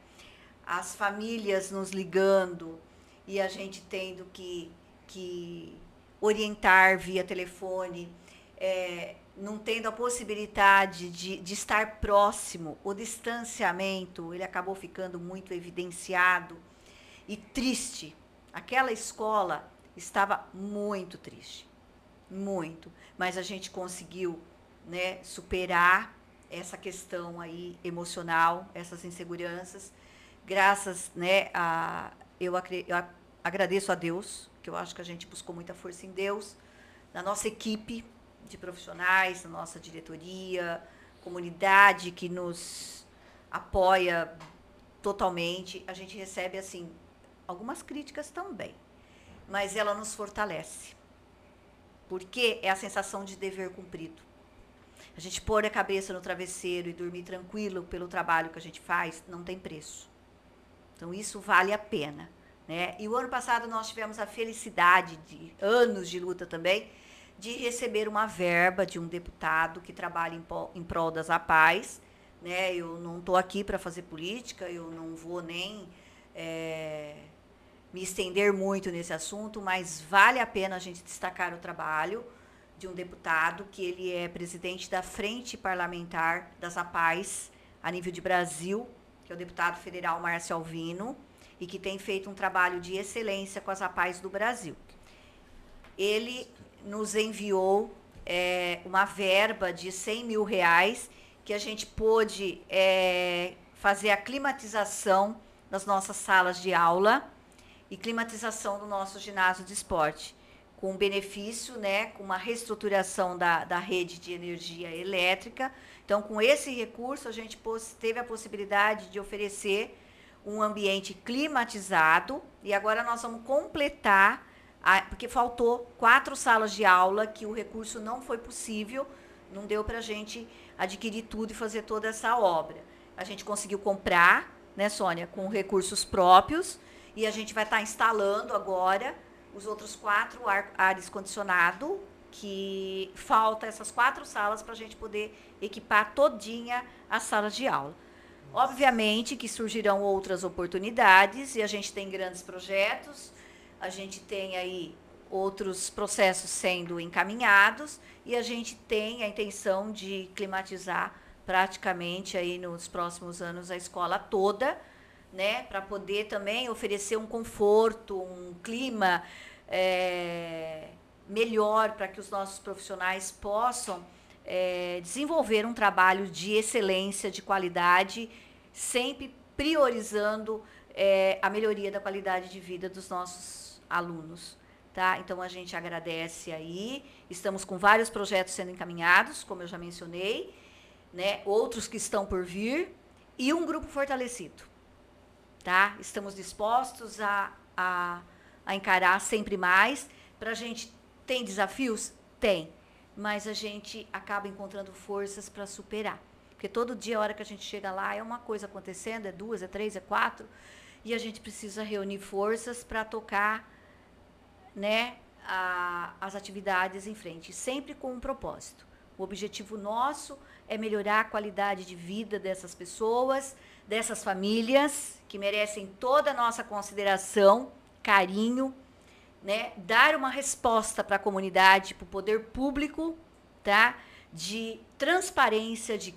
as famílias nos ligando e a gente tendo que, que orientar via telefone, é, não tendo a possibilidade de, de estar próximo, o distanciamento, ele acabou ficando muito evidenciado e triste. Aquela escola estava muito triste, muito. Mas a gente conseguiu né, superar essa questão aí emocional, essas inseguranças, graças né, a eu, eu agradeço a Deus, que eu acho que a gente buscou muita força em Deus, na nossa equipe de profissionais, na nossa diretoria, comunidade que nos apoia totalmente. A gente recebe assim algumas críticas também, mas ela nos fortalece. Porque é a sensação de dever cumprido. A gente pôr a cabeça no travesseiro e dormir tranquilo pelo trabalho que a gente faz, não tem preço. Então, isso vale a pena. Né? E o ano passado nós tivemos a felicidade de anos de luta também, de receber uma verba de um deputado que trabalha em, em prol das APAES. Né? Eu não estou aqui para fazer política, eu não vou nem é, me estender muito nesse assunto, mas vale a pena a gente destacar o trabalho de um deputado que ele é presidente da Frente Parlamentar das APAES a nível de Brasil, que é o deputado federal Márcio Alvino, e que tem feito um trabalho de excelência com as APAES do Brasil. Ele nos enviou é, uma verba de 100 mil reais que a gente pôde é, fazer a climatização das nossas salas de aula e climatização do nosso ginásio de esporte, com benefício, né, com uma reestruturação da, da rede de energia elétrica. Então, com esse recurso, a gente teve a possibilidade de oferecer um ambiente climatizado e agora nós vamos completar, a, porque faltou quatro salas de aula que o recurso não foi possível, não deu para a gente adquirir tudo e fazer toda essa obra. A gente conseguiu comprar, né, Sônia, com recursos próprios e a gente vai estar tá instalando agora os outros quatro ar, ares condicionado que falta essas quatro salas para a gente poder equipar todinha as salas de aula. Obviamente que surgirão outras oportunidades e a gente tem grandes projetos, a gente tem aí outros processos sendo encaminhados e a gente tem a intenção de climatizar praticamente aí nos próximos anos a escola toda né, para poder também oferecer um conforto, um clima é, melhor para que os nossos profissionais possam é, desenvolver um trabalho de excelência, de qualidade, sempre priorizando é, a melhoria da qualidade de vida dos nossos alunos. Tá? Então a gente agradece aí. Estamos com vários projetos sendo encaminhados, como eu já mencionei, né? outros que estão por vir, e um grupo fortalecido tá? Estamos dispostos a, a, a encarar sempre mais. Para a gente tem desafios? Tem. Mas a gente acaba encontrando forças para superar. Porque todo dia, a hora que a gente chega lá, é uma coisa acontecendo, é duas, é três, é quatro. E a gente precisa reunir forças para tocar né, a, as atividades em frente, sempre com um propósito. O objetivo nosso é melhorar a qualidade de vida dessas pessoas, dessas famílias que merecem toda a nossa consideração, carinho, né? Dar uma resposta para a comunidade, para o poder público, tá? De transparência, de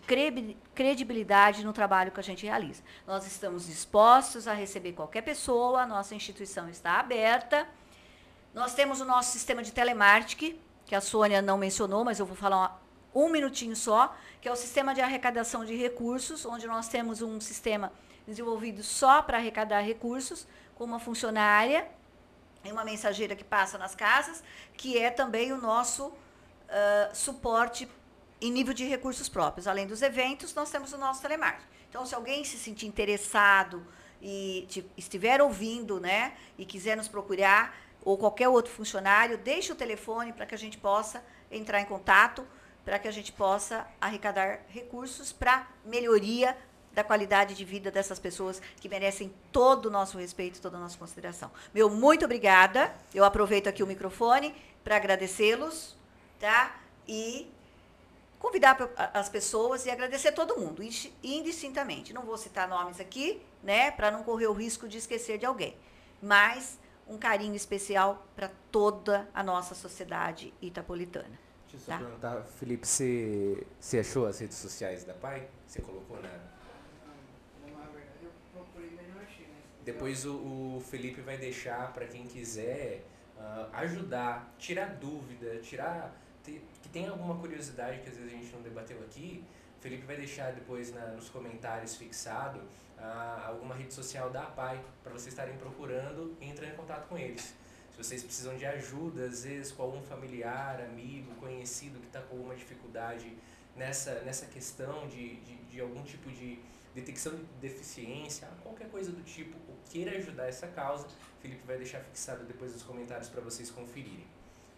credibilidade no trabalho que a gente realiza. Nós estamos dispostos a receber qualquer pessoa, a nossa instituição está aberta. Nós temos o nosso sistema de telemarketing, que a Sônia não mencionou, mas eu vou falar um minutinho só, que é o sistema de arrecadação de recursos, onde nós temos um sistema desenvolvido só para arrecadar recursos, com uma funcionária e uma mensageira que passa nas casas, que é também o nosso uh, suporte em nível de recursos próprios. Além dos eventos, nós temos o nosso telemarketing. Então, se alguém se sentir interessado e te, estiver ouvindo, né, e quiser nos procurar, ou qualquer outro funcionário, deixe o telefone para que a gente possa entrar em contato, para que a gente possa arrecadar recursos para melhoria da qualidade de vida dessas pessoas que merecem todo o nosso respeito, toda a nossa consideração. Meu muito obrigada. Eu aproveito aqui o microfone para agradecê-los, tá? E convidar as pessoas e agradecer todo mundo, indistintamente. Não vou citar nomes aqui, né, para não correr o risco de esquecer de alguém. Mas um carinho especial para toda a nossa sociedade itapolitana. Deixa eu só tá? perguntar, Felipe, você, você achou as redes sociais da PAI? Você colocou na, Depois o, o Felipe vai deixar para quem quiser uh, ajudar, tirar dúvida, tirar. Ter, que tem alguma curiosidade que às vezes a gente não debateu aqui. O Felipe vai deixar depois na, nos comentários fixado uh, alguma rede social da APAI para vocês estarem procurando e entrar em contato com eles. Se vocês precisam de ajuda, às vezes com algum familiar, amigo, conhecido que está com alguma dificuldade nessa, nessa questão de, de, de algum tipo de detecção de deficiência, qualquer coisa do tipo, ou queira ajudar essa causa, Felipe vai deixar fixado depois nos comentários para vocês conferirem.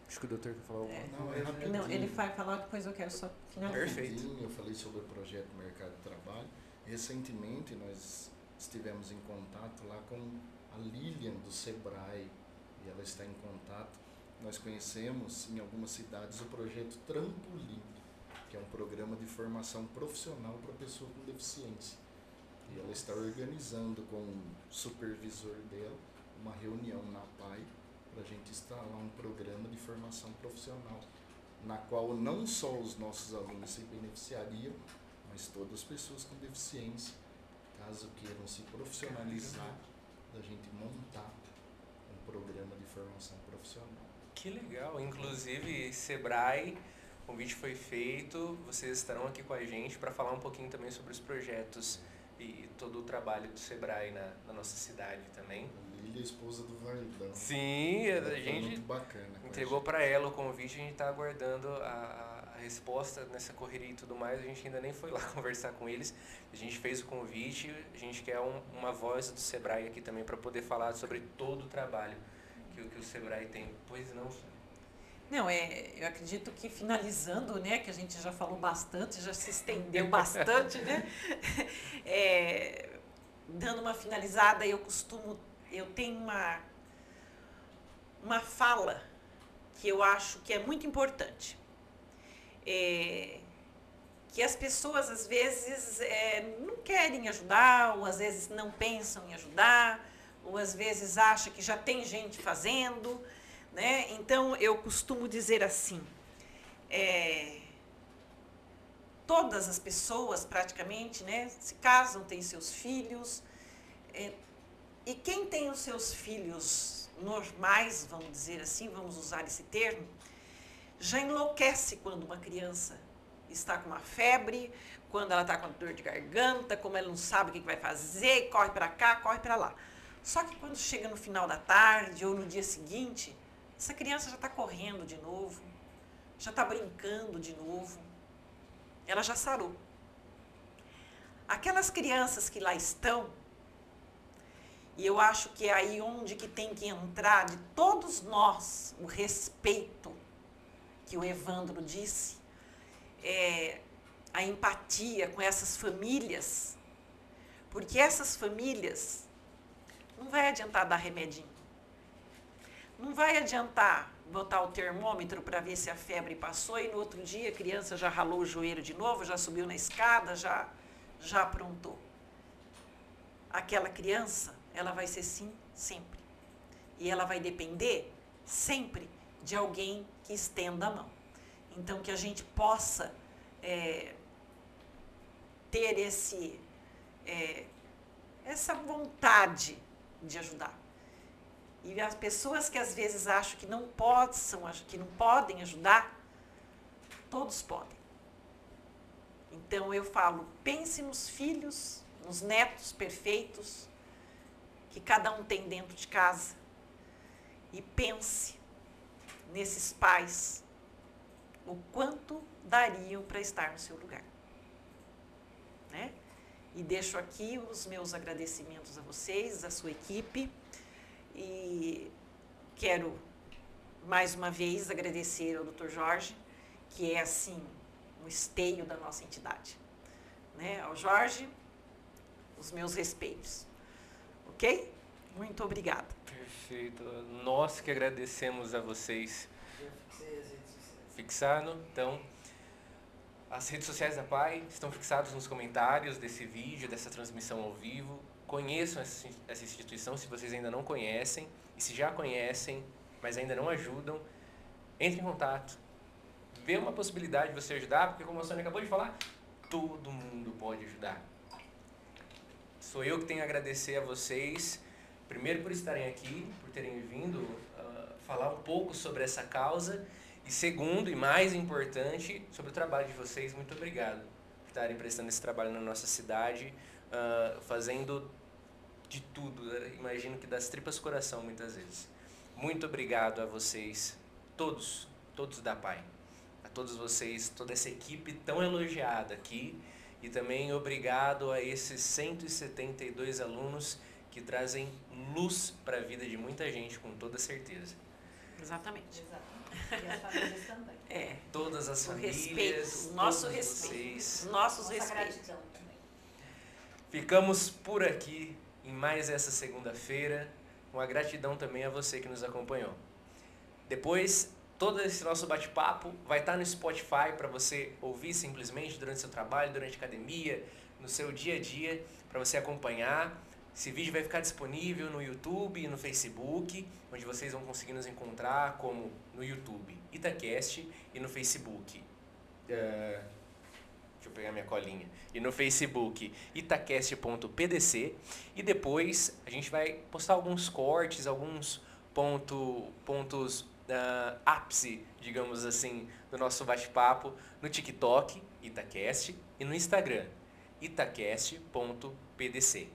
Acho que o doutor quer falar alguma é, não, é não, ele vai falar, depois eu quero só finalizar. Perfeito. Eu falei sobre o projeto Mercado de Trabalho. Recentemente nós estivemos em contato lá com a Lilian do Sebrae e ela está em contato. Nós conhecemos em algumas cidades o projeto Trampolim, que é um programa de formação profissional para pessoa com deficiência. E ela está organizando com o supervisor dela uma reunião na PAI para a gente instalar um programa de formação profissional, na qual não só os nossos alunos se beneficiariam, mas todas as pessoas com deficiência, caso queiram se profissionalizar, da gente montar programa de formação profissional. Que legal! Inclusive, Sebrae o convite foi feito, vocês estarão aqui com a gente para falar um pouquinho também sobre os projetos e todo o trabalho do Sebrae na, na nossa cidade também. Lília, esposa do Vardão. Sim, a gente entregou para ela o convite, a gente está aguardando a, a, resposta nessa correria e tudo mais. A gente ainda nem foi lá conversar com eles. A gente fez o convite, a gente quer um, uma voz do Sebrae aqui também para poder falar sobre todo o trabalho que, que o Sebrae tem. Pois não, senhor. Não, é, eu acredito que finalizando, né, que a gente já falou bastante, já se estendeu bastante, né? É, dando uma finalizada, eu costumo, eu tenho uma, uma fala que eu acho que é muito importante. É, que as pessoas às vezes é, não querem ajudar, ou às vezes não pensam em ajudar, ou às vezes acham que já tem gente fazendo. Né? Então, eu costumo dizer assim: é, todas as pessoas, praticamente, né, se casam, têm seus filhos, é, e quem tem os seus filhos normais, vamos dizer assim, vamos usar esse termo, já enlouquece quando uma criança está com uma febre, quando ela está com dor de garganta, como ela não sabe o que vai fazer, corre para cá, corre para lá. Só que quando chega no final da tarde ou no dia seguinte, essa criança já está correndo de novo, já está brincando de novo, ela já sarou. Aquelas crianças que lá estão, e eu acho que é aí onde que tem que entrar de todos nós o respeito que o Evandro disse, é, a empatia com essas famílias, porque essas famílias não vai adiantar dar remedinho. Não vai adiantar botar o termômetro para ver se a febre passou e no outro dia a criança já ralou o joelho de novo, já subiu na escada, já, já aprontou. Aquela criança, ela vai ser sim sempre. E ela vai depender sempre de alguém que estenda a mão. Então, que a gente possa é, ter esse, é, essa vontade de ajudar. E as pessoas que às vezes acham que não possam, que não podem ajudar, todos podem. Então eu falo, pense nos filhos, nos netos perfeitos que cada um tem dentro de casa e pense nesses pais o quanto dariam para estar no seu lugar. Né? E deixo aqui os meus agradecimentos a vocês, a sua equipe. E quero mais uma vez agradecer ao Dr. Jorge, que é assim um esteio da nossa entidade. Né? Ao Jorge, os meus respeitos. OK? Muito obrigada. Perfeito. Nós que agradecemos a vocês. Fixado, então as redes sociais da PAI estão fixadas nos comentários desse vídeo, dessa transmissão ao vivo. Conheçam essa instituição se vocês ainda não conhecem. E se já conhecem, mas ainda não ajudam, entre em contato. Vê uma possibilidade de você ajudar, porque como a Sônia acabou de falar, todo mundo pode ajudar. Sou eu que tenho a agradecer a vocês, primeiro por estarem aqui, por terem vindo uh, falar um pouco sobre essa causa, e segundo, e mais importante, sobre o trabalho de vocês. Muito obrigado por estarem prestando esse trabalho na nossa cidade, uh, fazendo de tudo, imagino que das tripas coração muitas vezes. Muito obrigado a vocês, todos, todos da PAI. A todos vocês, toda essa equipe tão elogiada aqui. E também obrigado a esses 172 alunos que trazem luz para a vida de muita gente, com toda certeza. Exatamente. Exatamente. E as famílias também. É. Todas as o famílias. Respeito, nosso todos respeito. Vocês. Nossos Nossa respeitos. Ficamos por aqui em mais essa segunda-feira. Uma gratidão também a você que nos acompanhou. Depois, todo esse nosso bate-papo vai estar no Spotify para você ouvir simplesmente durante seu trabalho, durante a academia, no seu dia a dia, para você acompanhar. Esse vídeo vai ficar disponível no YouTube e no Facebook, onde vocês vão conseguir nos encontrar como no YouTube Itacast e no Facebook. Uh, deixa eu pegar minha colinha. E no Facebook itacast.pdc. E depois a gente vai postar alguns cortes, alguns ponto, pontos uh, ápice, digamos assim, do nosso bate-papo no TikTok, Itacast, e no Instagram, itacast.pdc.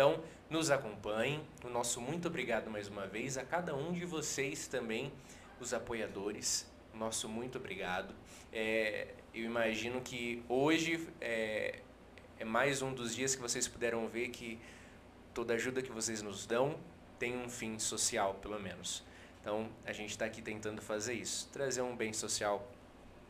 Então, nos acompanhem. O nosso muito obrigado mais uma vez a cada um de vocês também, os apoiadores. Nosso muito obrigado. É, eu imagino que hoje é, é mais um dos dias que vocês puderam ver que toda ajuda que vocês nos dão tem um fim social, pelo menos. Então, a gente está aqui tentando fazer isso, trazer um bem social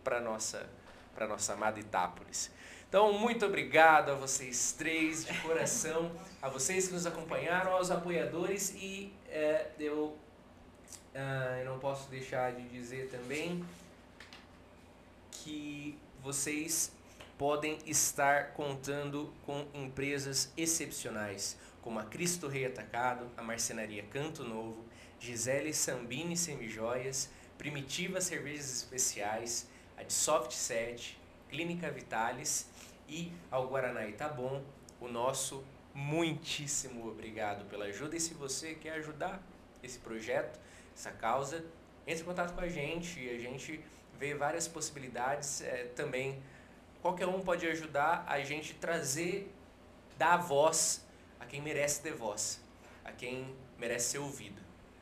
para nossa para nossa amada Itápolis. Então, muito obrigado a vocês três, de coração, a vocês que nos acompanharam, aos apoiadores e é, eu, uh, eu não posso deixar de dizer também que vocês podem estar contando com empresas excepcionais, como a Cristo Rei Atacado, a Marcenaria Canto Novo, Gisele Sambini Semijoias, Primitiva Cervejas Especiais, a de Soft Set, Clínica Vitalis e ao Guaraná Itabom, o nosso muitíssimo obrigado pela ajuda. E se você quer ajudar esse projeto, essa causa, entre em contato com a gente. A gente vê várias possibilidades é, também. Qualquer um pode ajudar a gente trazer, dar voz a quem merece ter voz, a quem merece ser ouvido,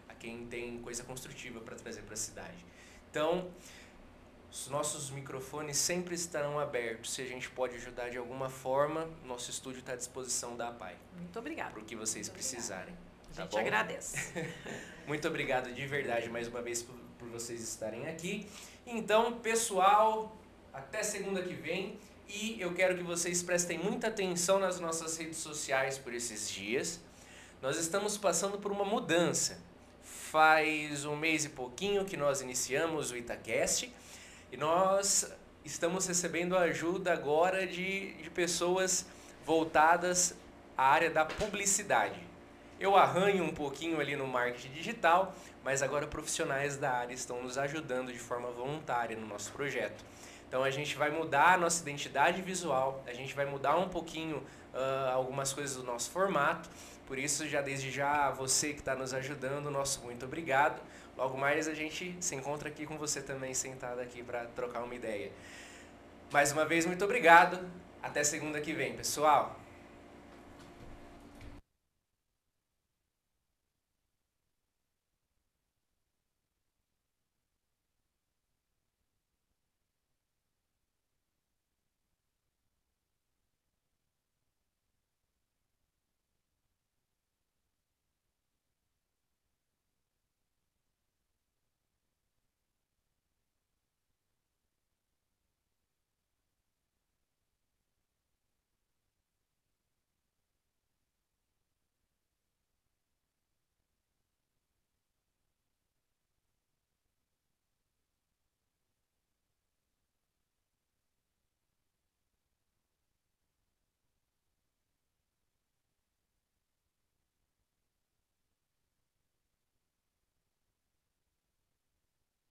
a quem tem coisa construtiva para trazer para a cidade. Então, os nossos microfones sempre estarão abertos. Se a gente pode ajudar de alguma forma, nosso estúdio está à disposição da APAI. Muito obrigada. Para o que vocês Muito precisarem. A Tá gente bom? agradece. Muito obrigado de verdade mais uma vez por, por vocês estarem aqui. Então, pessoal, até segunda que vem. E eu quero que vocês prestem muita atenção nas nossas redes sociais por esses dias. Nós estamos passando por uma mudança. Faz um mês e pouquinho que nós iniciamos o Itacast e nós estamos recebendo ajuda agora de, de pessoas voltadas à área da publicidade. Eu arranho um pouquinho ali no marketing digital, mas agora profissionais da área estão nos ajudando de forma voluntária no nosso projeto. Então a gente vai mudar a nossa identidade visual, a gente vai mudar um pouquinho uh, algumas coisas do nosso formato. Por isso, já desde já, você que está nos ajudando, nosso muito obrigado. Logo mais a gente se encontra aqui com você também, sentado aqui para trocar uma ideia. Mais uma vez, muito obrigado. Até segunda que vem, pessoal.